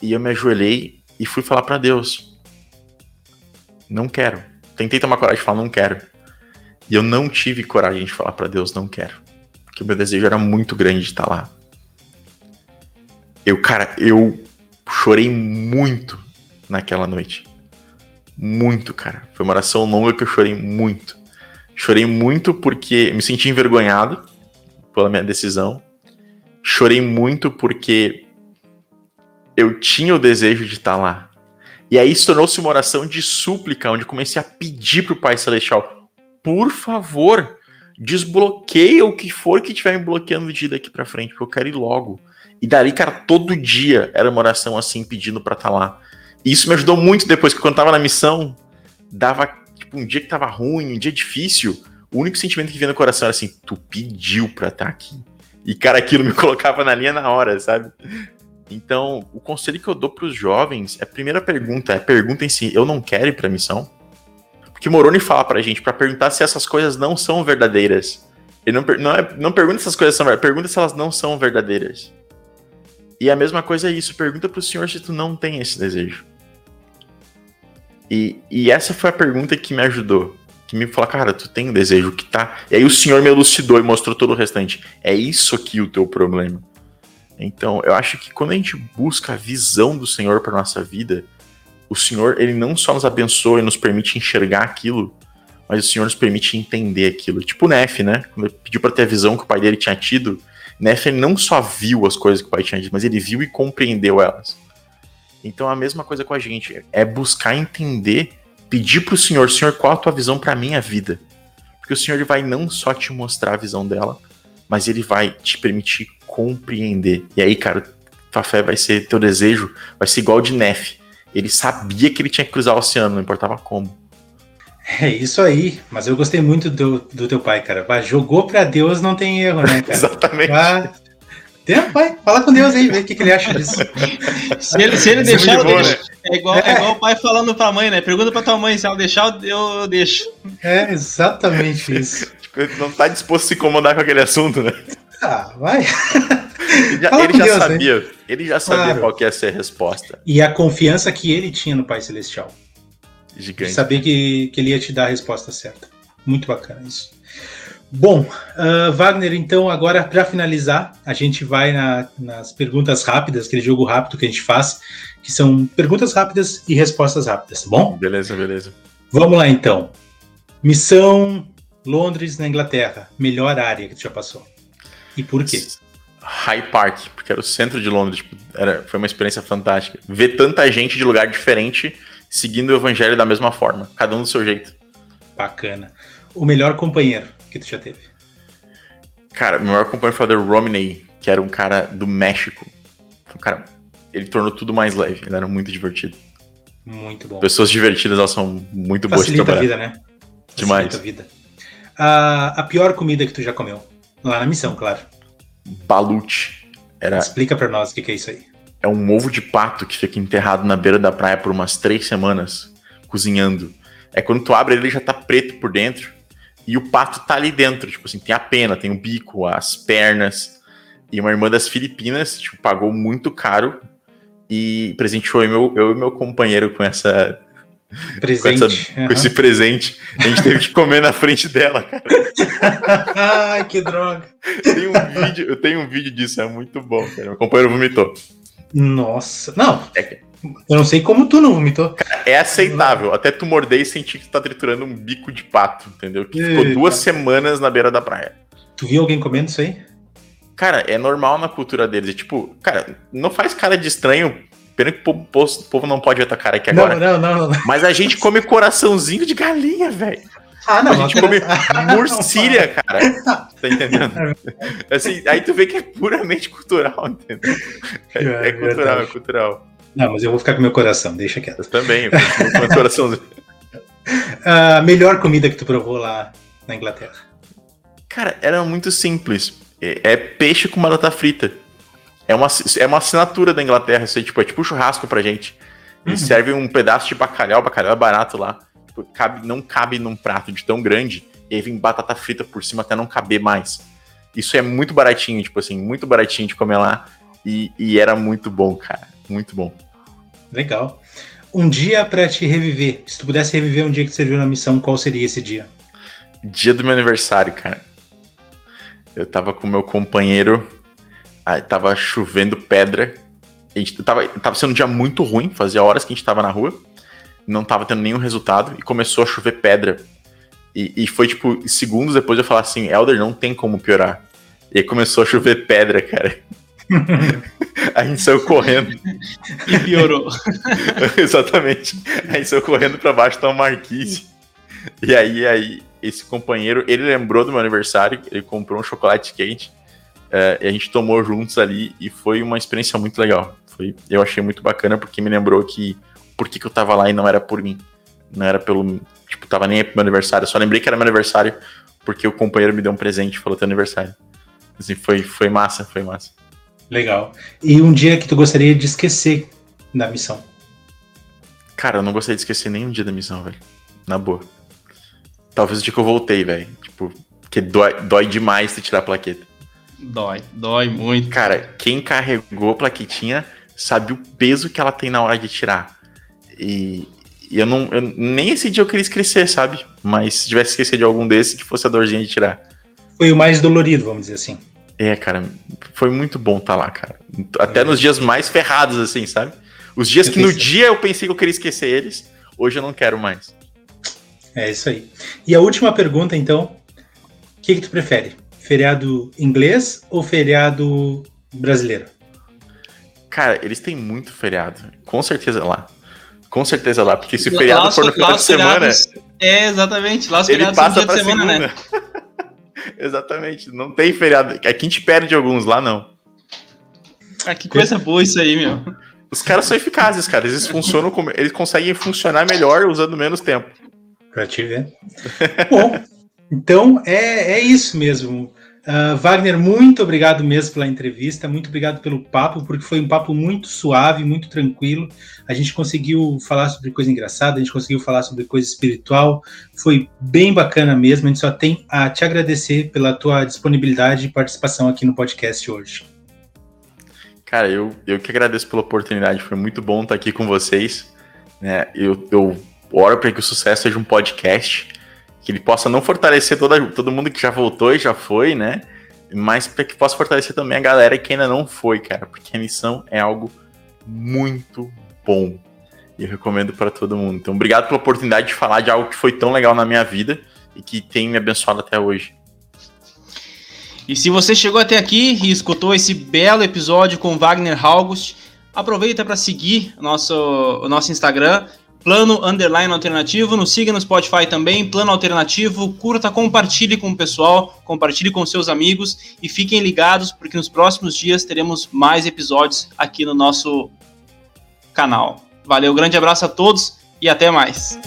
E eu me ajoelhei e fui falar para Deus. Não quero. Tentei tomar coragem de falar, não quero. E eu não tive coragem de falar para Deus, não quero. Porque o meu desejo era muito grande de estar lá. Eu, cara, eu chorei muito naquela noite. Muito, cara. Foi uma oração longa que eu chorei muito. Chorei muito porque me senti envergonhado pela minha decisão. Chorei muito porque eu tinha o desejo de estar lá. E aí tornou-se uma oração de súplica, onde comecei a pedir pro Pai Celestial: por favor, desbloqueia o que for que estiver me bloqueando de daqui para frente, porque eu quero ir logo. E dali, cara, todo dia era uma oração assim, pedindo pra estar lá. E isso me ajudou muito depois, que quando eu tava na missão, dava, tipo, um dia que tava ruim, um dia difícil, o único sentimento que vinha no coração era assim, tu pediu pra estar tá aqui. E, cara, aquilo me colocava na linha na hora, sabe? Então, o conselho que eu dou pros jovens é a primeira pergunta, é pergunta em si, eu não quero ir pra missão? Porque Moroni fala pra gente, para perguntar se essas coisas não são verdadeiras. Ele não, não, é, não pergunta se essas coisas são verdadeiras, pergunta se elas não são verdadeiras. E a mesma coisa é isso, pergunta pro senhor se tu não tem esse desejo. E, e essa foi a pergunta que me ajudou. que me falou, cara, tu tem um desejo que tá. E aí o senhor me elucidou e mostrou todo o restante. É isso aqui o teu problema. Então, eu acho que quando a gente busca a visão do Senhor para nossa vida, o Senhor, ele não só nos abençoa e nos permite enxergar aquilo, mas o Senhor nos permite entender aquilo. Tipo o Nef, né? Quando ele pediu para ter a visão que o pai dele tinha tido, Nef ele não só viu as coisas que o pai tinha dito, mas ele viu e compreendeu elas. Então, a mesma coisa com a gente, é buscar entender pedir para o Senhor, Senhor, qual a tua visão para a minha vida? Porque o Senhor ele vai não só te mostrar a visão dela, mas ele vai te permitir compreender. E aí, cara, tua fé vai ser, teu desejo vai ser igual de Nef. Ele sabia que ele tinha que cruzar o oceano, não importava como. É isso aí, mas eu gostei muito do, do teu pai, cara. Jogou para Deus, não tem erro, né, cara? Exatamente. Vai, tem, vai, fala com Deus aí, vê o que, que ele acha disso. Se ele, se ele deixar, eu deixo. Né? É, igual, é. é igual o pai falando pra mãe, né? Pergunta pra tua mãe, se ela deixar, eu, eu deixo. É, exatamente isso. Ele não tá disposto a se incomodar com aquele assunto, né? Ah, vai. Ele já, ele já Deus, sabia, né? ele já sabia claro. qual que ia ser a resposta. E a confiança que ele tinha no Pai Celestial. Gigante. De saber que, que ele ia te dar a resposta certa. Muito bacana isso. Bom, uh, Wagner, então agora para finalizar, a gente vai na, nas perguntas rápidas, aquele jogo rápido que a gente faz, que são perguntas rápidas e respostas rápidas, tá bom? Beleza, beleza. Vamos lá então. Missão Londres na Inglaterra, melhor área que tu já passou. E por quê? High Park, porque era o centro de Londres, tipo, era, foi uma experiência fantástica. Ver tanta gente de lugar diferente seguindo o evangelho da mesma forma, cada um do seu jeito. Bacana. O melhor companheiro que tu já teve? Cara, meu maior companheiro foi o Romney, que era um cara do México. Um cara, ele tornou tudo mais leve, ele era muito divertido. Muito bom. Pessoas divertidas, elas são muito boas de trabalhar. Facilita a vida, né? Demais. Facilita a vida. A, a pior comida que tu já comeu? Lá na missão, claro. Balute. Era... Explica pra nós o que, que é isso aí. É um ovo de pato que fica enterrado na beira da praia por umas três semanas, cozinhando. É quando tu abre ele já tá preto por dentro e o pato tá ali dentro, tipo assim, tem a pena, tem o bico, as pernas. E uma irmã das Filipinas, tipo, pagou muito caro e presenteou eu, meu, eu e meu companheiro com essa. Presente. Com, essa, uhum. com, esse presente. A gente teve que comer na frente dela, cara. Ai, que droga. Tem um vídeo, eu tenho um vídeo disso, é muito bom, cara. Meu companheiro vomitou. Nossa. Não. É, eu não sei como tu não vomitou. É aceitável. Até tu morder e sentir que tu tá triturando um bico de pato, entendeu? Que ficou Eita. duas semanas na beira da praia. Tu viu alguém comendo isso aí? Cara, é normal na cultura deles. É tipo, cara, não faz cara de estranho. Pena que o povo, o povo não pode ver tua cara aqui agora. Não, não, não, não. Mas a gente come coraçãozinho de galinha, velho. Ah, não. A gente come murcilha, cara. Tá entendendo? Assim, aí tu vê que é puramente cultural, entendeu? É, é, é cultural, é cultural. Não, mas eu vou ficar com meu coração, deixa quieto. Eu também, eu com meu coraçãozinho. A melhor comida que tu provou lá na Inglaterra? Cara, era muito simples. É, é peixe com batata frita. É uma, é uma assinatura da Inglaterra, isso aí, tipo, é tipo churrasco pra gente. Eles uhum. servem um pedaço de bacalhau, bacalhau é barato lá. Tipo, cabe, não cabe num prato de tão grande, e aí vem batata frita por cima até não caber mais. Isso é muito baratinho, tipo assim, muito baratinho de comer lá. E, e era muito bom, cara. Muito bom. Legal. Um dia para te reviver. Se tu pudesse reviver um dia que tu serviu na missão, qual seria esse dia? Dia do meu aniversário, cara. Eu tava com meu companheiro, aí tava chovendo pedra. A gente tava, tava sendo um dia muito ruim, fazia horas que a gente tava na rua, não tava tendo nenhum resultado e começou a chover pedra. E, e foi tipo segundos depois eu falar assim: Elder, não tem como piorar. E aí começou a chover pedra, cara. A gente saiu correndo. E piorou. Exatamente. A gente saiu correndo para baixo da marquise. E aí, aí, esse companheiro, ele lembrou do meu aniversário, ele comprou um chocolate quente. É, e a gente tomou juntos ali e foi uma experiência muito legal. Foi, eu achei muito bacana porque me lembrou que por que, que eu tava lá e não era por mim. Não era pelo. Tipo, tava nem pro meu aniversário. Eu só lembrei que era meu aniversário porque o companheiro me deu um presente e falou teu aniversário. Assim, foi, foi massa, foi massa. Legal. E um dia que tu gostaria de esquecer da missão? Cara, eu não gostaria de esquecer nenhum dia da missão, velho. Na boa. Talvez o dia que eu voltei, velho. Tipo, porque dói, dói demais se tirar a plaqueta. Dói, dói muito. Cara, quem carregou a plaquetinha sabe o peso que ela tem na hora de tirar. E, E eu não. Eu, nem esse dia eu queria esquecer, sabe? Mas se tivesse esquecido de algum desses, que fosse a dorzinha de tirar. Foi o mais dolorido, vamos dizer assim. É, cara, foi muito bom estar tá lá, cara. Até é. nos dias mais ferrados, assim, sabe? Os dias que no dia eu pensei que eu queria esquecer eles, hoje eu não quero mais. É isso aí. E a última pergunta, então. O que, que tu prefere? Feriado inglês ou feriado brasileiro? Cara, eles têm muito feriado. Com certeza lá. Com certeza lá, porque se o feriado lá, for no final de semana. É, exatamente. Lá os ele passa pra semana, né? segunda. né? exatamente. Não tem feriado. Aqui a gente perde alguns, lá não. Ah, que coisa boa isso aí, meu. Os caras são eficazes, cara. Eles funcionam como. Eles conseguem funcionar melhor usando menos tempo. Pra te ver. Bom, então é, é isso mesmo. Uh, Wagner, muito obrigado mesmo pela entrevista, muito obrigado pelo papo, porque foi um papo muito suave, muito tranquilo. A gente conseguiu falar sobre coisa engraçada, a gente conseguiu falar sobre coisa espiritual, foi bem bacana mesmo. A gente só tem a te agradecer pela tua disponibilidade e participação aqui no podcast hoje. Cara, eu, eu que agradeço pela oportunidade, foi muito bom estar aqui com vocês. Né? Eu, eu oro para que o sucesso seja um podcast que ele possa não fortalecer toda, todo mundo que já voltou e já foi, né? Mas para que possa fortalecer também a galera que ainda não foi, cara, porque a missão é algo muito bom. E eu recomendo para todo mundo. Então, obrigado pela oportunidade de falar de algo que foi tão legal na minha vida e que tem me abençoado até hoje. E se você chegou até aqui e escutou esse belo episódio com Wagner August, aproveita para seguir nosso, o nosso Instagram Plano Underline Alternativo, nos siga no Spotify também, Plano Alternativo, curta, compartilhe com o pessoal, compartilhe com seus amigos e fiquem ligados porque nos próximos dias teremos mais episódios aqui no nosso canal. Valeu, grande abraço a todos e até mais.